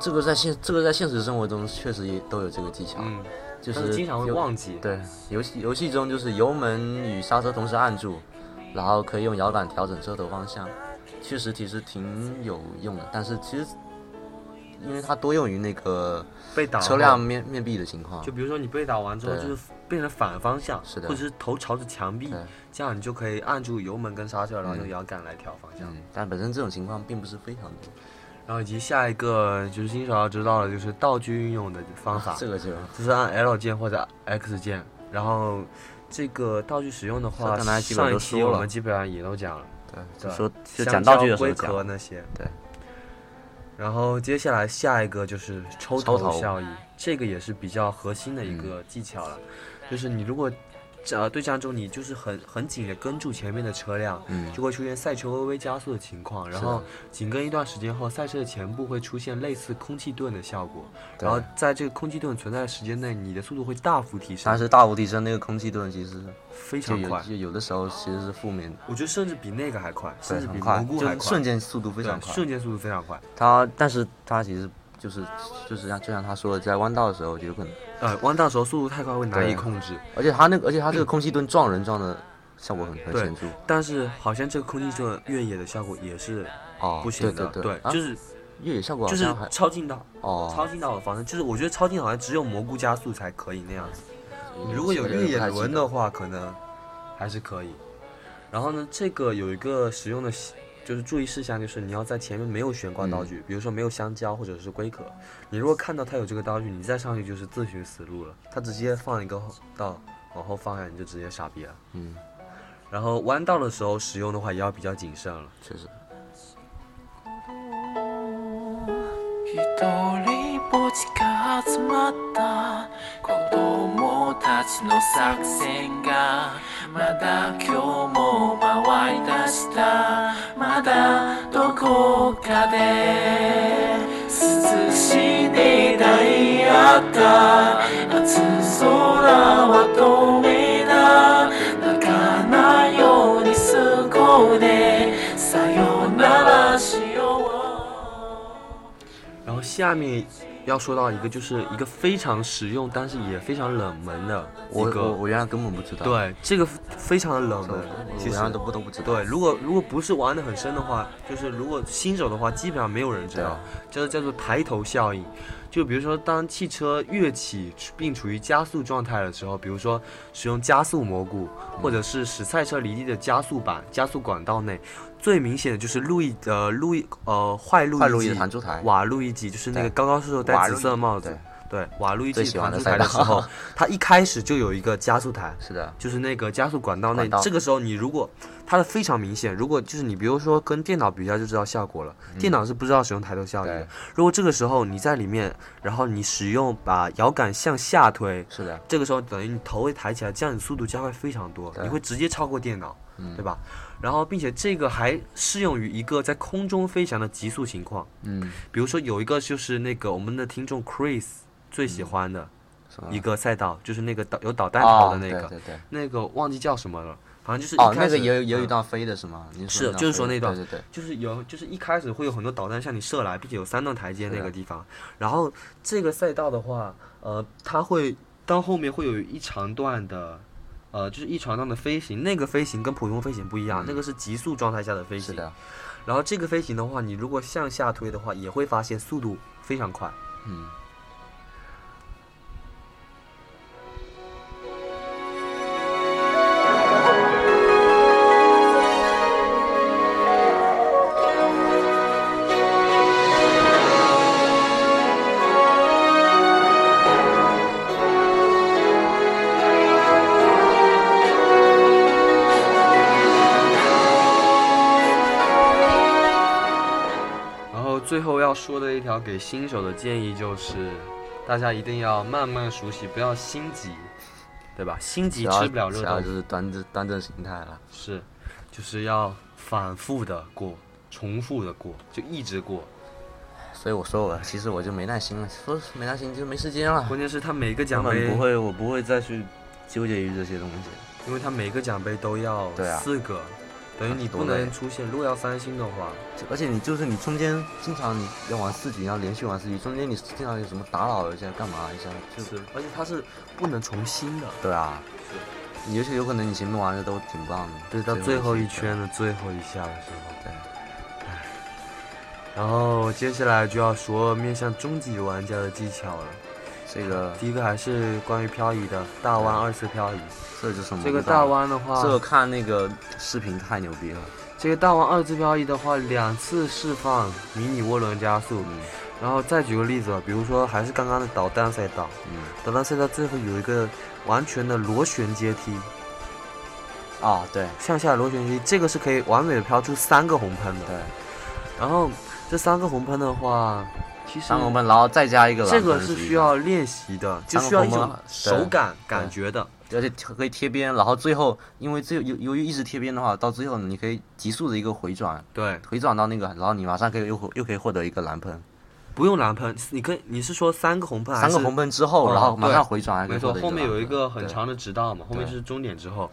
A: 这个在现这个在现实生活中确实也都有这个技巧，
B: 嗯，
A: 就是
B: 是经常会忘记。
A: 对，游戏游戏中就是油门与刹车同时按住，然后可以用摇杆调整车头方向，确实其实挺有用的。但是其实，因为它多用于那个
B: 被打
A: 车辆面面壁的情况
B: 就，比如说你被打完之后，就是变成反方向，
A: 是的
B: 或者是头朝着墙壁，这样你就可以按住油门跟刹车，然后用
A: 嗯
B: 摇杆来调方向。
A: 嗯，但本身这种情况并不是非常多。
B: 然后以及下一个就是新手要知道的，就是道具运用的方法，
A: 这个就
B: 就是按 L 键或者 X 键。然后这个道具使用的话，
A: 刚才基本
B: 上一期我们基本上也都讲了。
A: 对，就说就讲道具的
B: 蕉龟
A: 时候讲
B: 那些。
A: 对。
B: 然后接下来下一个就是抽
A: 抽头
B: 效益，这个也是比较核心的一个技巧了，就是你如果。呃，对战中你就是很很紧的跟住前面的车辆，
A: 嗯
B: 就会出现赛车微微加速的情况，然后紧跟一段时间后，赛车的前部会出现类似空气盾的效果，然后在这个空气盾存在的时间内，你的速度会大幅提升，
A: 但是大幅提升那个空气盾其实
B: 非常快，
A: 就有的时候其实是负面的，
B: 我觉得甚至比那个还快，甚，至比
A: 很快，就
B: 蘑菇还快，
A: 瞬间速度非常快。
B: 瞬间速度非常快。
A: 它，但是它其实就是就是像就像他说的，在弯道的时候就有可能，
B: 呃，弯道的时候速度太快会难以控制，
A: 而且他那个而且他这个空气盾撞人撞的效果很很显著
B: 但是好像这个空气盾越野的效果也是
A: 哦，
B: 不行的，
A: 对
B: 就是
A: 越野效果好
B: 就是
A: 像
B: 超近道哦，超
A: 哦，
B: 近道的方式，就是我觉得超近好像只有蘑菇加速才可以那样子。如果有越野
A: 不太记得
B: 轮的话，可能还是可以。然后呢，这个有一个使用的细就是注意事项，就是你要在前面没有悬挂道具，比如说没有香蕉或者是龟壳，你如果看到它有这个道具，你再上去就是自寻死路了。它直接放一个道往后放下，你就直接傻逼了。
A: 嗯，
B: 然后弯道的时候使用的话，也要比较谨慎了。
A: 确实，
D: 一人ぼちが集まった子供たちの作戦がまだ今日も回り出した。まだどこかで涼しに抱い合った。夏空は透明だ。泣かないように過ごでさよならしよう。
B: 然后下面要说到一个，就是一个非常实用，但是也非常冷门的一
A: 我我。我原来根本不知道。，
B: 对，这个非常的冷门，其实
A: 都不都不知道。
B: 对，如果如果不是玩的很深的话，就是如果新手的话，基本上没有人知道，叫做叫做抬头效应。就比如说，当汽车跃起并处于加速状态的时候，比如说使用加速蘑菇，或者是使赛车离地的加速板、加速管道内，最明显的就是路易呃路易呃坏路
A: 易
B: 易机
A: 的弹珠台
B: 瓦路易机，就是那个高高瘦瘦戴紫色帽子
A: 对，
B: 瓦路易机
A: 最喜欢
B: 弹出台
A: 的
B: 时候，它一开始就有一个加速台，
A: 是的，
B: 就是那个加速管道
A: 那，道
B: 这个时候你如果它的非常明显，如果就是你比如说跟电脑比较就知道效果了，电脑是不知道使用抬头效应的
A: 对。
B: 如果这个时候你在里面，然后你使用把摇杆向下推，
A: 是的，
B: 这个时候等于你头会抬起来，这样你速度加快非常多，
A: 对
B: 你会直接超过电脑，
A: 嗯
B: 对吧？然后并且这个还适用于一个在空中飞翔的极速情况，
A: 嗯，
B: 比如说有一个就是那个我们的听众 Chris 最喜欢的一个赛道，就是那个导有导弹头的
A: 哦
B: 那个。
A: 对对对。
B: 那个忘记叫什么了，反正就是
A: 哦，
B: 一开始
A: 那个也有也有一
B: 嗯
A: 段飞的是吗？您
B: 是就是说那段
A: 对对对，
B: 就是有就是一开始会有很多导弹向你射来，并且有三段台阶那个地方。然后这个赛道的话，呃，它会到后面会有一长段的。呃，就是一船上的飞行，那个飞行跟普通飞行不一样，
A: 嗯
B: 那个是急速状态下的飞行。
A: 是的，
B: 然后这个飞行的话，你如果向下推的话，也会发现速度非常快。
A: 嗯。
B: 要说的一条给新手的建议就是，大家一定要慢慢熟悉，不要心急，对吧？心急吃不了热豆腐
A: 主要就。是端正端正心态了。
B: 是，就是要反复的过，重复的过，就一直过。
A: 所以我说我其实我就没耐心了，说没耐心就没时间了，
B: 关键是他每个奖杯
A: 本不，会，我不会再去纠结于这些东西。
B: 因为他每个奖杯都要四个，等于你不能出现。如果要三星的话，
A: 而且你就是你中间经常你要玩四局，要连续玩四局，中间你经常有什么打扰一下干嘛一下，就是
B: 而且它是不能重新的。
A: 对啊，你而且有可能你前面玩的都挺棒的，
B: 对，到最后一圈的最后一下的时候，
A: 对，
B: 然后接下来就要说面向终极玩家的技巧了。
A: 这个
B: 第一个还是关于漂移的大弯二次漂移。
A: 这就是什么
B: 这个大弯的话，
A: 这个看那个视频太牛逼了，
B: 这个大弯二次漂移的话，两次释放迷你涡轮加速。
A: 嗯
B: 然后再举个例子吧，比如说还是刚刚的导弹赛道，
A: 嗯
B: 导弹赛道最后有一个完全的螺旋阶梯，
A: 啊对
B: 向下螺旋阶梯，这个是可以完美的飘出三个红喷的。
A: 对，
B: 然后这三个红喷的话，其实
A: 三个红喷，然后再加一个蓝
B: 这个是需要练习的，就需要一种手感感觉的。
A: 而且可以贴边，然后最后因为最由由于一直贴边的话，到最后你可以急速的一个回转，
B: 对，
A: 回转到那个，然后你马上可以又又可以获得一个蓝喷，
B: 不用蓝喷，你可以你是说三个红喷还是？
A: 三个红喷之后，
B: 哦
A: 然后马上回转
B: 没错，后面有一个很长的直道嘛，后面
A: 对
B: 是终点之后。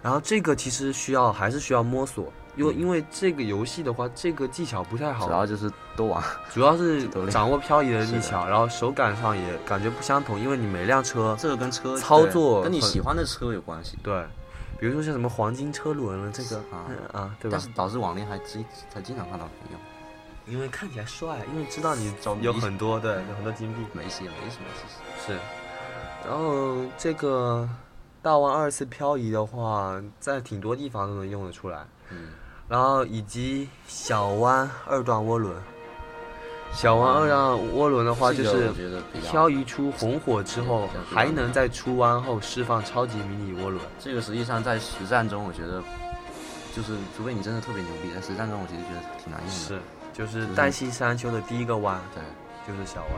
B: 然后这个其实需要还是需要摸索，因为因为这个游戏的话，这个技巧不太好。
A: 主，要就是多玩，
B: 主要是 掌握漂移的技巧，然后手感上也感觉不相同，因为你每辆车
A: 这个跟车
B: 操
A: 作跟你喜欢的车有关系，
B: 对，比如说像什么黄金车轮了这个
A: 啊
B: 嗯啊，对吧？
A: 但是？导致网恋还经才经常看到朋友，
B: 因为看起来帅，因为知道你有很多对，有很多金币。
A: 没戏没什么其实。
B: 是。然后这个大王二次漂移的话，在挺多地方都能用得出来。
A: 嗯，
B: 然后以及小弯二段涡轮，小弯二段涡轮的话，就是漂移出红火之后，还能在出弯后释放超级迷你涡轮。
A: 这个实际上在实战中，我觉得就是除非你真的特别牛逼，在实战中我其实觉得挺难用的。
B: 是，就是黛西山丘的第一个弯
A: 对，
B: 就是小弯，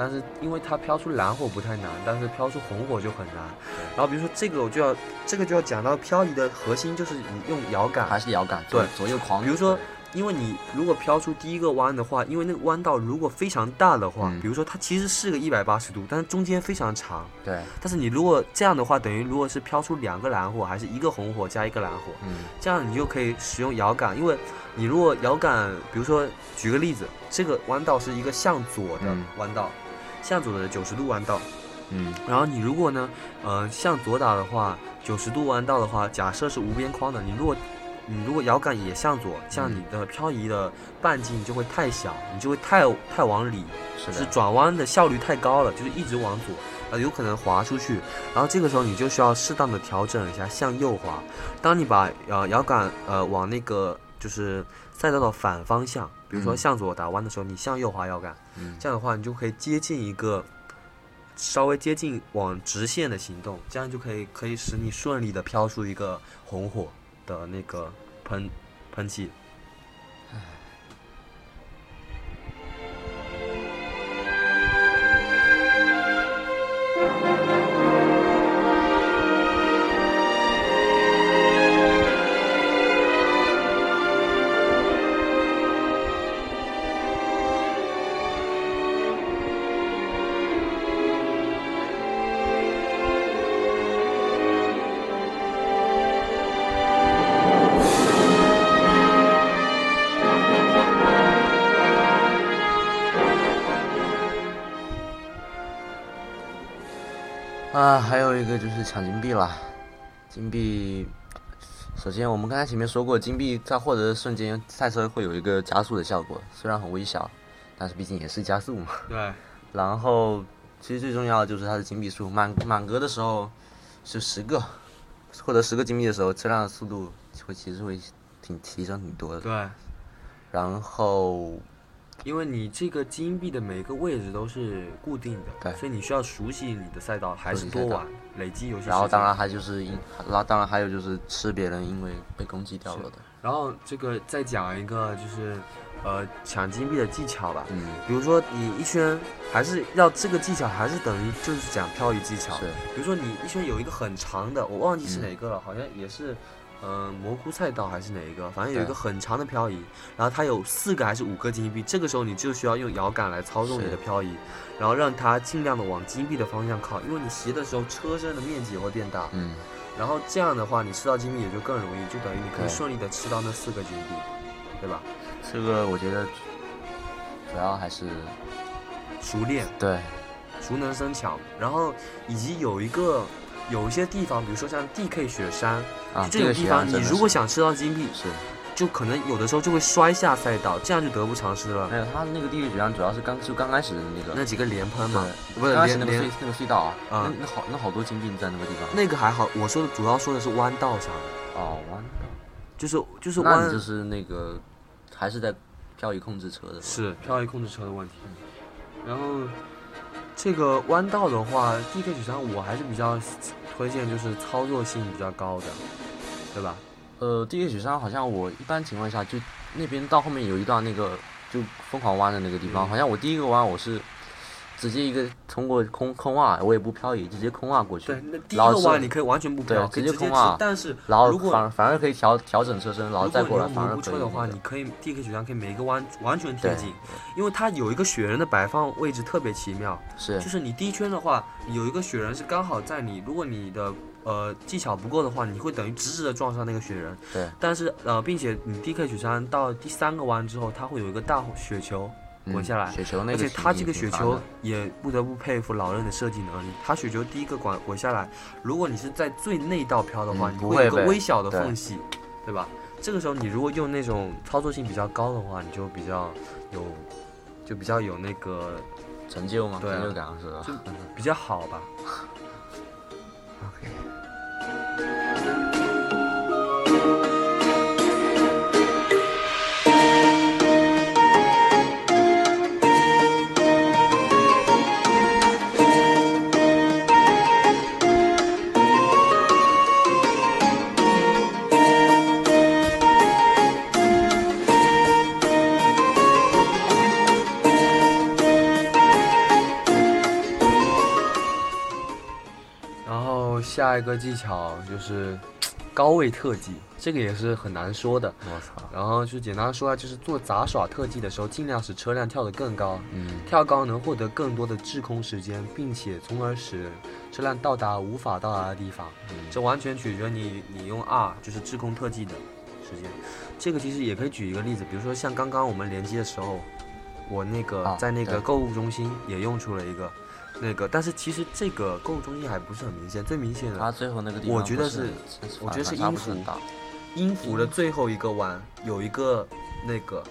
B: 但是因为它飘出蓝火不太难，但是飘出红火就很难。然后比如说这个我就要这个就要讲到漂移的核心就是你用摇杆，
A: 还是摇杆，
B: 对。
A: 左右狂。
B: 比如说因为你如果飘出第一个弯的话，因为那个弯道如果非常大的话，
A: 嗯。
B: 比如说它其实是个一百八十度，但是中间非常长。
A: 对，
B: 但是你如果这样的话，等于如果是飘出两个蓝火，还是一个红火加一个蓝火，
A: 嗯。
B: 这样你就可以使用摇杆，因为你如果摇杆，比如说举个例子，这个弯道是一个向左的
A: 嗯。
B: 弯道，向左的九十度弯道，
A: 嗯
B: 然后你如果呢，呃，向左打的话，九十度弯道的话，假设是无边框的，你如果你如果摇杆也向左，这样
A: 嗯
B: 你的漂移的半径就会太小，你就会太太往里，就是
A: 是的，
B: 转弯的效率太高了，就是一直往左，呃，有可能滑出去。然后这个时候你就需要适当的调整一下向右滑。当你把呃摇杆呃往那个就是赛道的反方向，比如说
A: 嗯
B: 向左打弯的时候，你向右滑摇杆，
A: 嗯
B: 这样的话你就可以接近一个稍微接近往直线的行动，这样就可以可以使你顺利的飘出一个红火的那个喷喷气。
A: 啊，还有一个就是抢金币啦，金币。首先，我们刚才前面说过，金币在获得的瞬间，赛车会有一个加速的效果，虽然很微小，但是毕竟也是加速嘛。
B: 对，
A: 然后，其实最重要的就是它的金币数，满满格的时候是十个，获得十个金币的时候，车辆的速度会其实会挺提升挺多的。
B: 对。
A: 然后，
B: 因为你这个金币的每个位置都是固定的，
A: 对
B: 所以你需要熟悉你的赛道还是多玩，累积游戏。
A: 然后当然还就是因，然后当然还有就是吃别人因为被攻击掉了的。
B: 然后这个再讲一个就是，呃，抢金币的技巧吧。
A: 嗯，
B: 比如说你一圈还是要这个技巧，还是等于就是讲漂移技巧。
A: 是，
B: 比如说你一圈有一个很长的，我忘记是
A: 嗯
B: 哪个了，好像也是，嗯、蘑菇赛道还是哪一个，反正有一个很长的漂移，然后它有四个还是五个金币，这个时候你就需要用摇杆来操纵你的漂移，然后让它尽量的往金币的方向靠，因为你斜的时候车身的面积也会变大，
A: 嗯，
B: 然后这样的话你吃到金币也就更容易，就等于你可以
A: 对
B: 顺利的吃到那四个金币，对吧？
A: 这个我觉得主要还是
B: 熟练，
A: 对，
B: 熟能生巧，然后以及有一个有一些地方，比如说像 DK 雪山。
A: 啊，
B: 这种地方你如果想吃到金币，
A: 是。
B: 就可能有的时候就会摔下赛道，这样就得不偿失了。
A: 没。有他那个地狱雪山主要是刚就刚开始的那个。
B: 那几个连喷嘛，
A: 对，
B: 不是连连
A: 那个隧那个隧道啊，
B: 啊。
A: 那那好那好多金币在那个地方。
B: 那个还好，我说的主要说的是弯道上的，
A: 哦，弯道，
B: 就是就是弯。
A: 就是那个还是在漂移控制车的是
B: 漂移控制车的问题。然后这个弯道的话，DK 雪山我还是比较推荐就是操作性比较高的，对吧？
A: 呃，地铁雪山好像我一般情况下就那边到后面有一段那个就疯狂弯的那个地方，
B: 嗯
A: 好像我第一个弯我是直接一个通过空空洼，我也不漂移，直接空洼过去。
B: 对，那第一个弯你可以完全不飘，
A: 对
B: 可以直接
A: 空啊，
B: 但是
A: 然后
B: 如果
A: 反反而可以调调整车身，然后
B: 如
A: 再过来反而可以、
B: 车的话，你可以 DK 雪山可以每一个弯完全贴紧，因为它有一个雪人的摆放位置特别奇妙，
A: 是
B: 就是你第一圈的话，有一个雪人是刚好在你，如果你的呃技巧不够的话，你会等于直直的撞上那个雪人。
A: 对。
B: 但是呃，并且你 DK 雪山到第三个弯之后，它会有一个大雪球滚下来。
A: 嗯雪球那个，
B: 而且他这个雪球也不得不佩服老任的设计能力。他雪球第一个滚滚下来，如果你是在最内道飘的话，
A: 嗯
B: 你会有一个微小的缝隙，对吧？这个时候你如果用那种操作性比较高的话，你就比较有，就比较有那个
A: 成就嘛，
B: 对啊
A: 成就感是吧？
B: 就比较好吧。下一个技巧就是高位特技，这个也是很难说的。
A: 我操，
B: 然后就简单说啊，就是做杂耍特技的时候，尽量使车辆跳得更高，
A: 嗯，
B: 跳高能获得更多的滞空时间，并且从而使车辆到达无法到达的地方。
A: 嗯
B: 这完全取决于你你用 R 就是滞空特技的时间。这个其实也可以举一个例子，比如说像刚刚我们联机的时候，我那个
A: 啊
B: 在那个购物中心也用出了一个那个，但是其实这个购物中心还不是很明显，最明显
A: 他
B: 的
A: 最后那个地方
B: 我觉得
A: 是
B: 我觉得是音符音符的最后一个弯有一个那个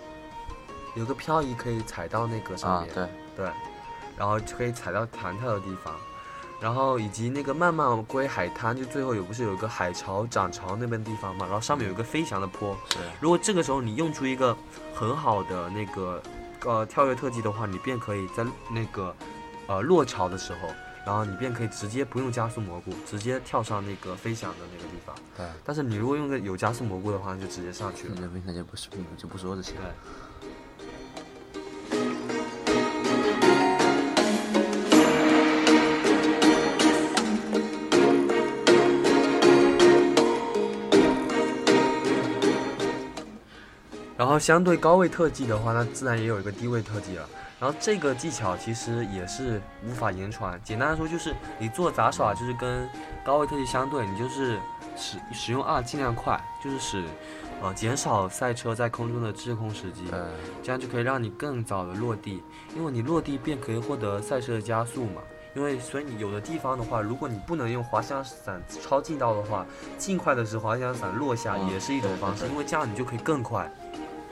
B: 有个漂移可以踩到那个上面，，
A: 啊对，
B: 对，然后就可以踩到弹跳的地方，然后以及那个慢慢归海滩，就最后有不是有一个海潮涨潮那边地方嘛，然后上面有一个飞翔的坡，
A: 是，
B: 如果这个时候你用出一个很好的那个呃跳跃特技的话，你便可以在那个呃落潮的时候，然后你便可以直接不用加速蘑菇，直接跳上那个飞翔的那个地方。
A: 对，
B: 但是你如果用个有加速蘑菇的话，就直接上去了
A: 那。就那就不是就不说这些了。
B: 然后相对高位特技的话，那自然也有一个低位特技了。然后这个技巧其实也是无法言传。简单来说，就是你做杂耍，就是跟高位特技相对，你就是使使用二尽量快，就是使呃减少赛车在空中的滞空时机，
A: 呃，
B: 这样就可以让你更早的落地，因为你落地便可以获得赛车的加速嘛。因为所以你有的地方的话，如果你不能用滑翔伞超近道的话，尽快的使滑翔伞落下
A: 嗯
B: 也是一种方式，因为这样你就可以更快，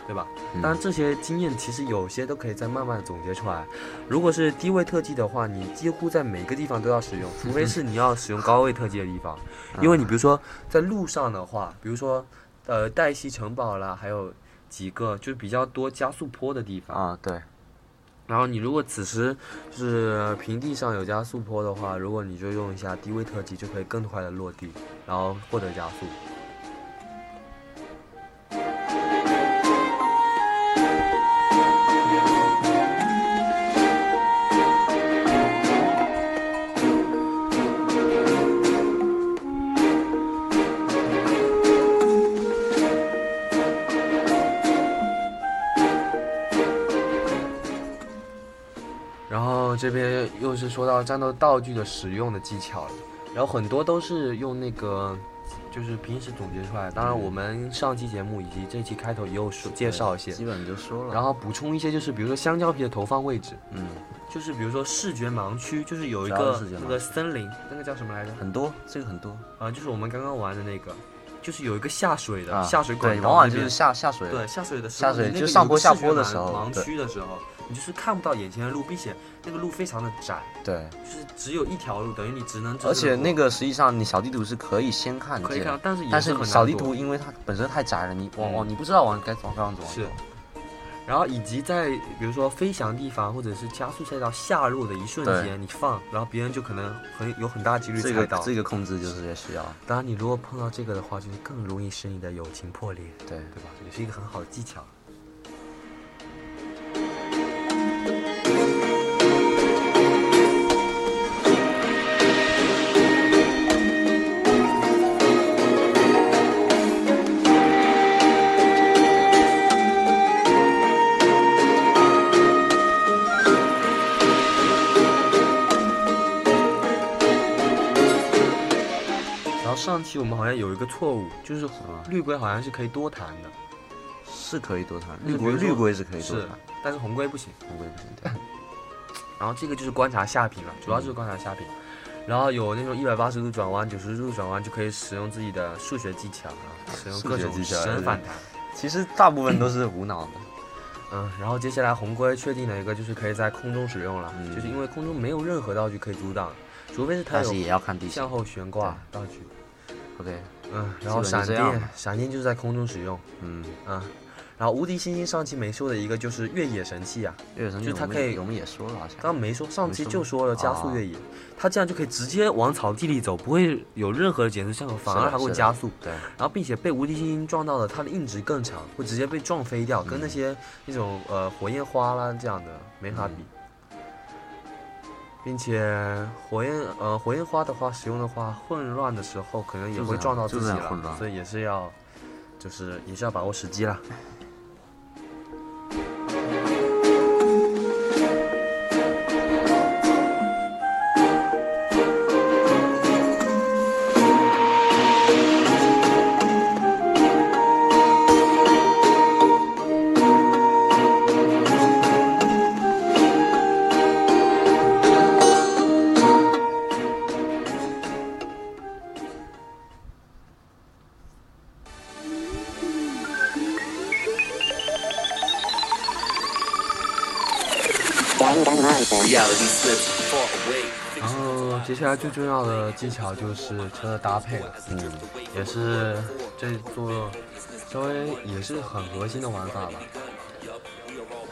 B: 对吧？
A: 嗯
B: 当然这些经验其实有些都可以再慢慢总结出来。如果是低位特技的话，你几乎在每个地方都要使用，除非是你要使用高位特技的地方，因为你比如说在路上的话，比如说呃黛西城堡啦，还有几个就是比较多加速坡的地方。
A: 啊，对，
B: 然后你如果此时就是平地上有加速坡的话，如果你就用一下低位特技，就可以更快的落地，然后获得加速。这边又是说到战斗道具的使用的技巧了，然后很多都是用那个，就是平时总结出来。当然，我们上期节目以及这期开头也有说介绍一些，
A: 基本就说了。
B: 然后补充一些，就是比如说香蕉皮的投放位置，
A: 嗯，
B: 就是比如说视觉盲区，就是有一个那个森林，那个叫什么来着？
A: 很多，这个很多
B: 啊，就是我们刚刚玩的那个，就是有一个下水的、
A: 啊，
B: 下水管
A: 往往就是下下水，
B: 对，下水的
A: 下水就上坡下坡的时候
B: 盲区的时候，你就是看不到眼前的路，并且那个路非常的窄，
A: 对，
B: 就是只有一条路，等于你只能走
A: 而且那
B: 个
A: 个实际上你小地图是可以先看见
B: 可以看到，，但是也
A: 但是小地图因为它本身太窄了，你往
B: 嗯
A: 往你不知道往该往该往走
B: 是。。然后以及在比如说飞翔地方或者是加速赛道下落的一瞬间，你放，然后别人就可能很有很大几率
A: 这个
B: 踩到。
A: 这个控制就是也需要，
B: 当然，你如果碰到这个的话，就是更容易使你的友情破裂，
A: 对，
B: 对吧？也是一个很好的技巧。期我们好像有一个错误，就是绿龟好像是可以多弹的，
A: 是可以多弹，绿龟绿龟是可以多弹，，
B: 但是红龟不行。
A: 红龟不行。对
B: 然后这个就是观察下屏了，主要就是观察下屏。然后有那种一百八十度转弯、九十度转弯，就可以使用自己的数学技巧啊，使用各种
A: 技巧
B: 神反弹。
A: 其实大部分都是无脑的，
B: 嗯，然后接下来红龟确定了一个，就是可以在空中使用了，
A: 嗯
B: 就是因为空中没有任何道具可以阻挡，除非是它有
A: 但是也要看地形
B: 向。后悬挂道具。
A: OK，
B: 嗯，然后闪电闪电就是在空中使用。
A: 嗯，
B: 啊，然后无敌星星上期没说的一个就是越野神器啊，
A: 月神器
B: 就是它可以
A: 我们也说了好像。
B: 刚刚没说，上期就说了加速
A: 啊
B: 越野，它这样就可以直接往草地里走，不会有任何的减速效果，反而还会加速。
A: 对，
B: 然后并且被无敌星星撞到了，它的硬直更长，会直接被撞飞掉，跟那些那种呃火焰花啦这样的没法比。并且火焰呃火焰花的话，使用的话，混乱的时候可能也会撞到自己了，所以也是要就是也是要把握时机啦。下来最重要的技巧就是车的搭配了，嗯，也是这座稍微也是很核心的玩法吧。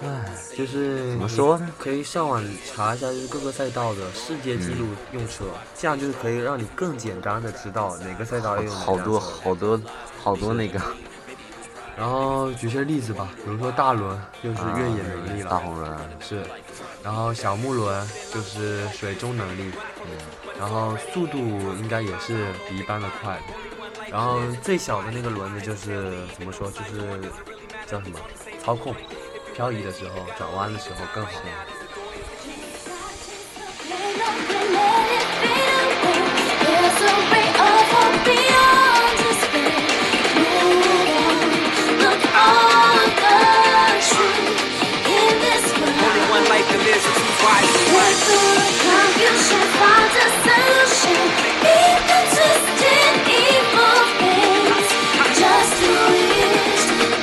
B: 唉，就是
A: 怎么说呢？
B: 可以上网查一下，就是各个赛道的世界纪录用车，这样就是可以让你更简单的知道哪个赛道用哪
A: 好多好多好多那个
B: 然后举些例子吧，比如说大轮就是越野能力了，
A: 大红轮，
B: 是，然后小木轮就是水中能力，
A: 嗯
B: 然后速度应该也是比一般的快的，然后最小的那个轮子就是怎么说，就是叫什么操控，漂移的时候、转弯的时候更好。
C: Confusion, solution. Twisted evil things. Just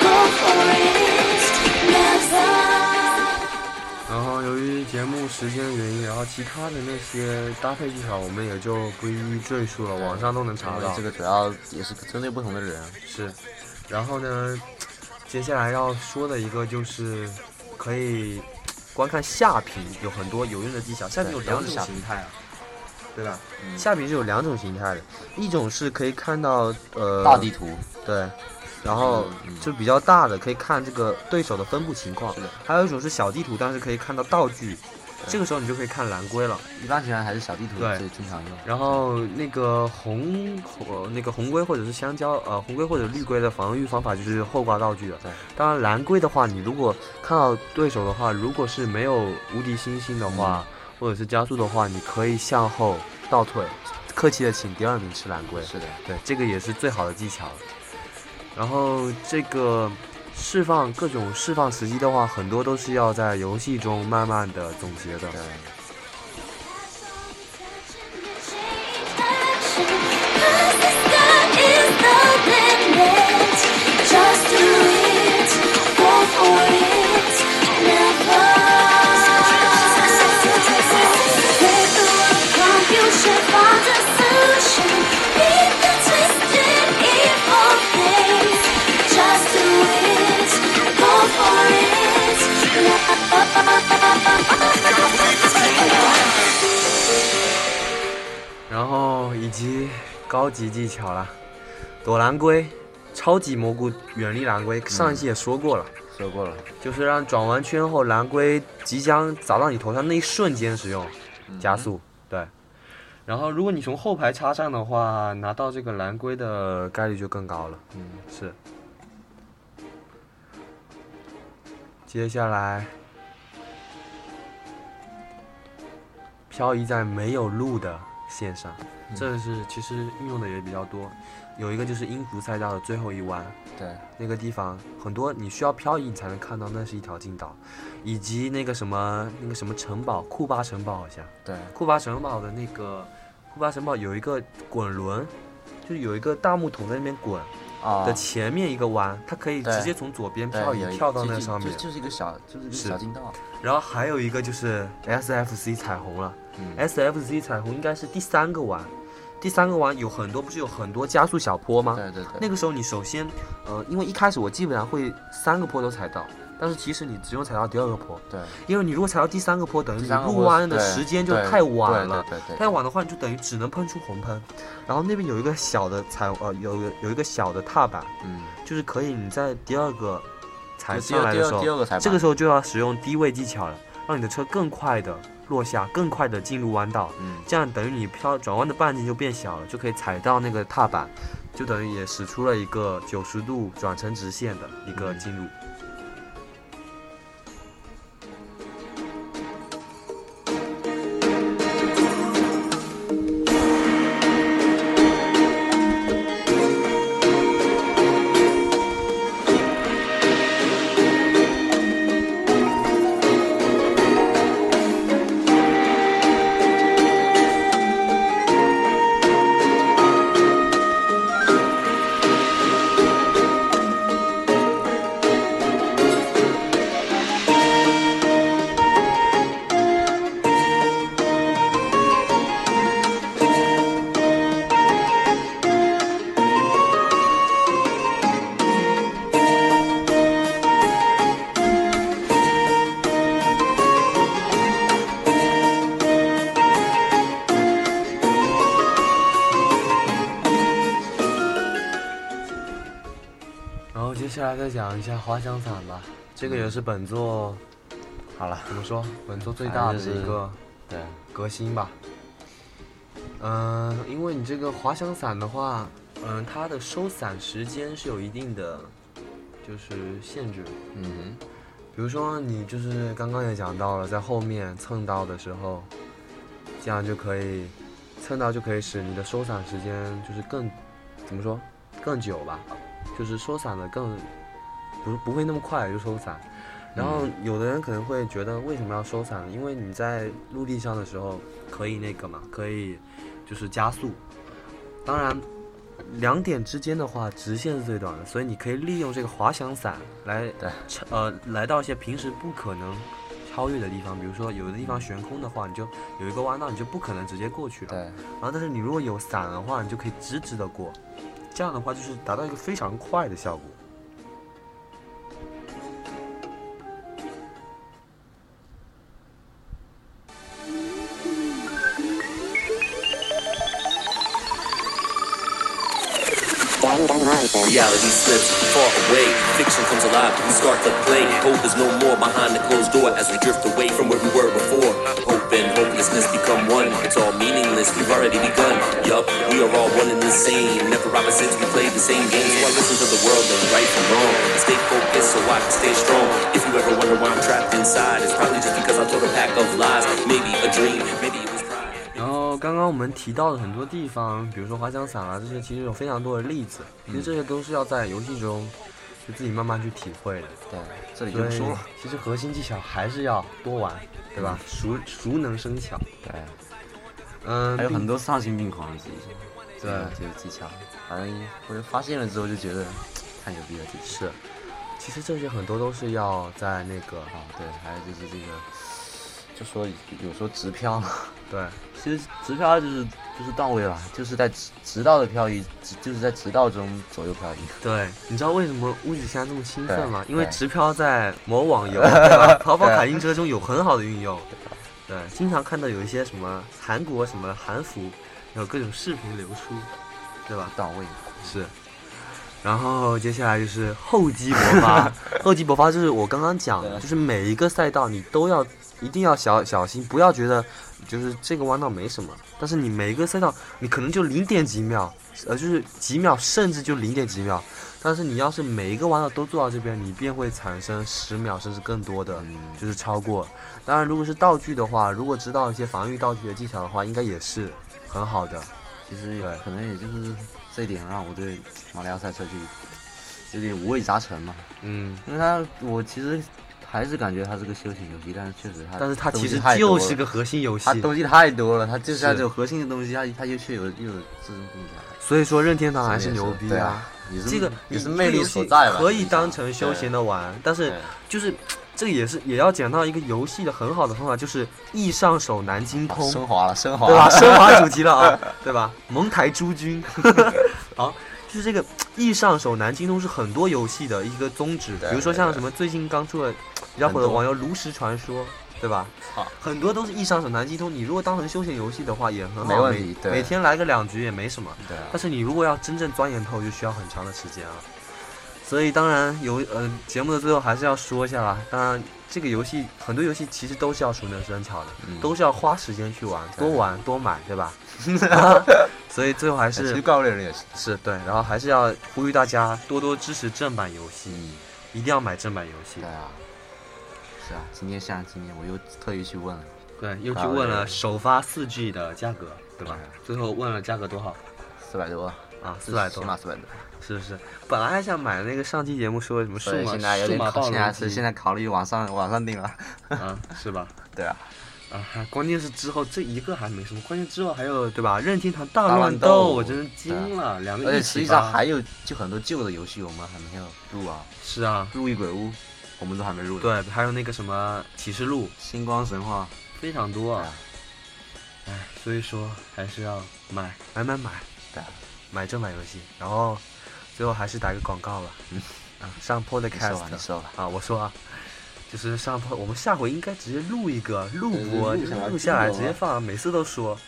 C: go for it, never.
B: 然后由于节目时间的原因，然后其他的那些搭配技巧我们也就不一一赘述了，网上都能查到。
A: 这个主要也是针对不同的人，
B: 是，然后呢，接下来要说的一个就是可以观看下屏有很多有用的技巧，下屏有两种形态啊，对吧？
A: 嗯。
B: 下屏是有两种形态的，一种是可以看到呃
A: 大地图，
B: 对，然后
A: 嗯
B: 就比较大的可以看这个对手的分布情况，还有一种是小地图，但是可以看到道具，这个时候你就可以看蓝龟了。
A: 一般情况下还是小地图
B: 对
A: 最经常用。
B: 然后那个红火那个红龟或者是香蕉呃红龟或者绿龟的防御方法就是后挂道具了。
A: 对，
B: 当然蓝龟的话，你如果看到对手的话，如果是没有无敌星星的话，或者是加速的话，你可以向后倒退，客气的请第二名吃蓝龟。
A: 是的，
B: 对，这个也是最好的技巧。然后这个释放各种释放时机的话，很多都是要在游戏中慢慢的总结的。然后以及高级技巧了，躲蓝龟、超级蘑菇远离蓝龟，上一期也说过了，
A: 说过了，
B: 就是让转完圈后蓝龟即将砸到你头上那一瞬间使用加速，对。然后如果你从后排插上的话，拿到这个蓝龟的概率就更高了。
A: 嗯，
B: 是。接下来，漂移在没有路的线上，这是其实运用的也比较多。有一个就是音符赛道的最后一弯，
A: 对，
B: 那个地方很多你需要漂移你才能看到那是一条近道，以及那个什么那个什么城堡库巴城堡好像，
A: 对，
B: 库巴城堡的那个库巴城堡有一个滚轮，就是有一个大木桶在那边滚
A: 啊。
B: 的前面一个弯，它可以直接从左边漂移跳到那上面。
A: 就。就是一个小，就是一个小近道。
B: 然后还有一个就是 SFC 彩虹了
A: 嗯
B: ，，SFC 彩虹应该是第三个弯，第三个弯有很多不是有很多加速小坡吗？
A: 对对对，
B: 那个时候你首先，呃，因为一开始我基本上会三个坡都踩到，但是其实你只用踩到第二个坡，
A: 对，
B: 因为你如果踩到第三个坡，等于你入弯的时间就太晚
A: 对
B: 了。
A: 对对对，
B: 太晚的话，你就等于只能喷出红喷，然后那边有一个小的彩呃有个有一个小的踏板，
A: 嗯，
B: 就是可以你在第二个踩上来的时候，这个时候就要使用低位技巧了，让你的车更快的落下，更快的进入弯道。
A: 嗯，
B: 这样等于你飘转弯的半径就变小了，就可以踩到那个踏板，就等于也使出了一个九十度转成直线的一个进入。然再讲一下滑翔伞吧，这个也是本作，好了，怎么说？本作最大的一个
A: 对，
B: 革新吧。嗯、因为你这个滑翔伞的话，嗯、它的收伞时间是有一定的，就是限制。
A: 嗯哼，
B: 比如说你就是刚刚也讲到了，在后面蹭到的时候，这样就可以蹭到就可以使你的收伞时间就是更怎么说更久吧，就是收伞的更不不会那么快就收伞。然后有的人可能会觉得为什么要收伞呢？因为你在陆地上的时候可以那个嘛，可以就是加速。当然，两点之间的话，直线是最短的，所以你可以利用这个滑翔伞来呃来到一些平时不可能超越的地方，比如说有的地方悬空的话，你就有一个弯道，你就不可能直接过去了。
A: 对，
B: 然后但是你如果有伞的话，你就可以直直的过，这样的话就是达到一个非常快的效果。
E: Reality slips far away. Fiction comes alive. We start to play. Hope is no more behind the closed door as we drift away from where we were before. Hope and hopelessness become one. It's all meaningless. We've already begun. Yup, we are all one and the same. Never opposites. We played the same game. So I listen to the world and right from wrong. Stay focused so I can stay strong. If you ever wonder why I'm trapped inside, it's probably just because I told a pack of lies. Maybe a dream. Maybe
B: 刚刚我们提到的很多地方，比如说滑翔伞啊，这些其实有非常多的例子。其实这些都是要在游戏中就自己慢慢去体会的。
A: 对，这里就说了。
B: 其实核心技巧还是要多玩，对吧？熟熟能生巧。
A: 对，
B: 嗯，
A: 还有很多丧心病狂的技巧。
B: 对
A: 这个技巧，反正我就发现了之后就觉得太牛逼了。是，
B: 其实这些很多都是要在那个
A: 啊，对，还有就是这个，就说有时候直漂，
B: 对
A: 其实直漂就是就是到位了，就是在直直道的漂移，直就是在直道中左右漂移。
B: 对，你知道为什么乌子现在这么兴奋吗？因为直漂在某网游、淘宝卡丁车中有很好的运用。对，经常看到有一些什么韩国什么韩服，有各种视频流出，对吧？
A: 到位。
B: 是。然后接下来就是厚积薄发，厚积薄发就是我刚刚讲的，就是每一个赛道你都要一定要小小心，不要觉得就是这个弯道没什么，但是你每一个赛道你可能就零点几秒，呃，就是几秒，甚至就零点几秒，但是你要是每一个弯道都做到这边，你便会产生十秒甚至更多的，
A: 嗯
B: 就是超过。当然，如果是道具的话，如果知道一些防御道具的技巧的话，应该也是很好的。
A: 其实也
B: 对
A: 可能也就是这一点让我对马里奥赛车就有点五味杂陈嘛，
B: 嗯，
A: 因为它我其实还是感觉它是个休闲游戏，但是确实它
B: 但是它其实就是个核心游戏
A: 它。东西太多了，它就是它
B: 是
A: 这种核心的东西，它它又却有又有自身定价，
B: 所以说任天堂还是牛逼
A: 对啊，
B: 这个
A: 也是魅力所在吧，
B: 可以当成休闲的玩，但是就是这个也是也要讲到一个游戏的很好的方法，就是易上手难精通，
A: 升华了，升华
B: 对吧？
A: 了，
B: 升华主题了啊，对吧？蒙台诸君，好，就是这个易上手难精通是很多游戏的一个宗旨，
A: 对
B: 比如说像什么最近刚出的比较火的网游《炉石传说》。对吧？
A: 操
B: 很多都是易上手难精通。你如果当成休闲游戏的话，也很好，
A: 没问
B: 每
A: 题对
B: 每天来个两局也没什么。
A: 对啊
B: 但是你如果要真正钻研透，就需要很长的时间了。所以当然游呃节目的最后还是要说一下啦。当然这个游戏很多游戏其实都是要熟能生巧的，
A: 嗯
B: 都是要花时间去玩，多玩多买，对吧？所以最后还是
A: 其实高人也是，
B: 是对，然后还是要呼吁大家多多支持正版游戏，
A: 嗯，
B: 一定要买正版游戏
A: 对。啊，今天像今天我又特意去问了，
B: 对，又去问了首发四 G 的价格，对吧？最后问了价格多少
A: 四百多，
B: 啊？四百多
A: 起，码四百多。
B: 是不是？本来还想买那个上期节目说的什么数
A: 所以
B: 码
A: 现在有点考，
B: 数码暴
A: 现在
B: 龙机
A: 是现在考虑网上网上订了。
B: 啊，是吧？
A: 对啊，
B: 啊，还关键是之后这一个还没什么，关键之后还有对吧？任天堂大
A: 大
B: 乱
A: 乱斗
B: 我真是惊了，两个
A: 而
B: 一起
A: 且实际上还有就很多旧的游戏我们还没有入啊，
B: 是啊，《
A: 入狱鬼屋》我们都还没入。，
B: 对，还有那个什么启示录，
A: 星光神话》
B: 非常多啊。哎，所以说还是要买。买买买，
A: 对。啊，
B: 买正版游戏。然后最后还是打个广告吧，
A: 嗯。
B: 啊，上
A: 你说
B: Podcast
A: 吧，你说吧。
B: 啊，我说啊，就是上坡，我们下回应该直接录一个录播，就是
A: 录下来
B: 直接放，每次都说，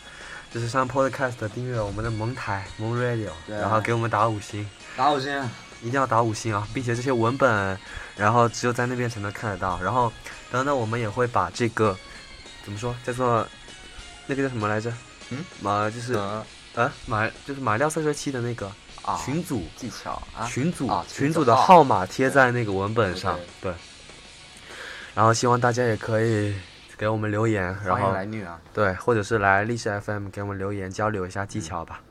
B: 就是上 Podcast 订阅我们的萌台萌 Radio，然后给我们打五星，
A: 打我先。
B: 一定要打五星啊，并且这些文本，然后只有在那边才能看得到。然后等等，我们也会把这个怎么说，叫做那个叫什么来着？
A: 嗯，
B: 马就是
A: 呃
B: 啊马就是马料赛车七的那个
A: 啊，
B: 群组。
A: 技巧啊，
B: 群组、
A: 啊
B: 群组的
A: 号
B: 号码贴在那个文本上，对。然后希望大家也可以给我们留言，然后
A: 来虐啊。
B: 对，或者是来历史 FM 给我们留言交流一下技巧吧。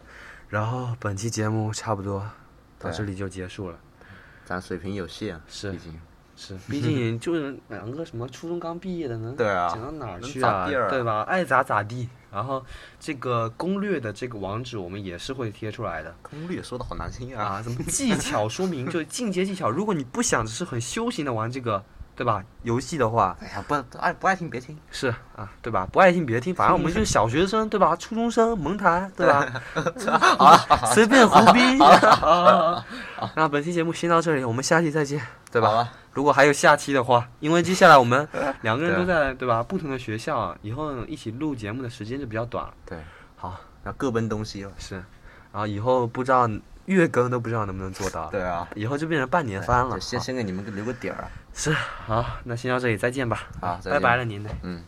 B: 然后本期节目差不多到这里就结束了。
A: 咱水平有限，
B: 是
A: 毕竟
B: 是，毕竟 就是两个什么初中刚毕业的，能
A: 对啊
B: 讲到哪儿去啊？对吧？爱咋咋地。然后这个攻略的这个网址我们也是会贴出来的
A: 攻略说的好难听
B: 啊，什么技巧说明，就是进阶技巧。如果你不想只是很休闲的玩这个，对吧？游戏的话
A: 哎呀，不爱不爱听别听，
B: 是啊，对吧？不爱听别听，反正我们就是小学生，对吧？初中生蒙谈，对吧？随便胡逼。啊那本期节目先到这里，我们下期再见，对吧？如果还有下期的话，因为接下来我们两个人都在对吧不同的学校啊，以后一起录节目的时间就比较短。
A: 对，
B: 好，
A: 那各奔东西了。
B: 是，然后以后不知道月更都不知道能不能做到。
A: 对啊，
B: 以后就变成半年番了。
A: 先先给你们留个底儿啊。
B: 是好，那先到这里，再见吧。
A: 啊
B: 拜拜了您嘞。
A: 嗯。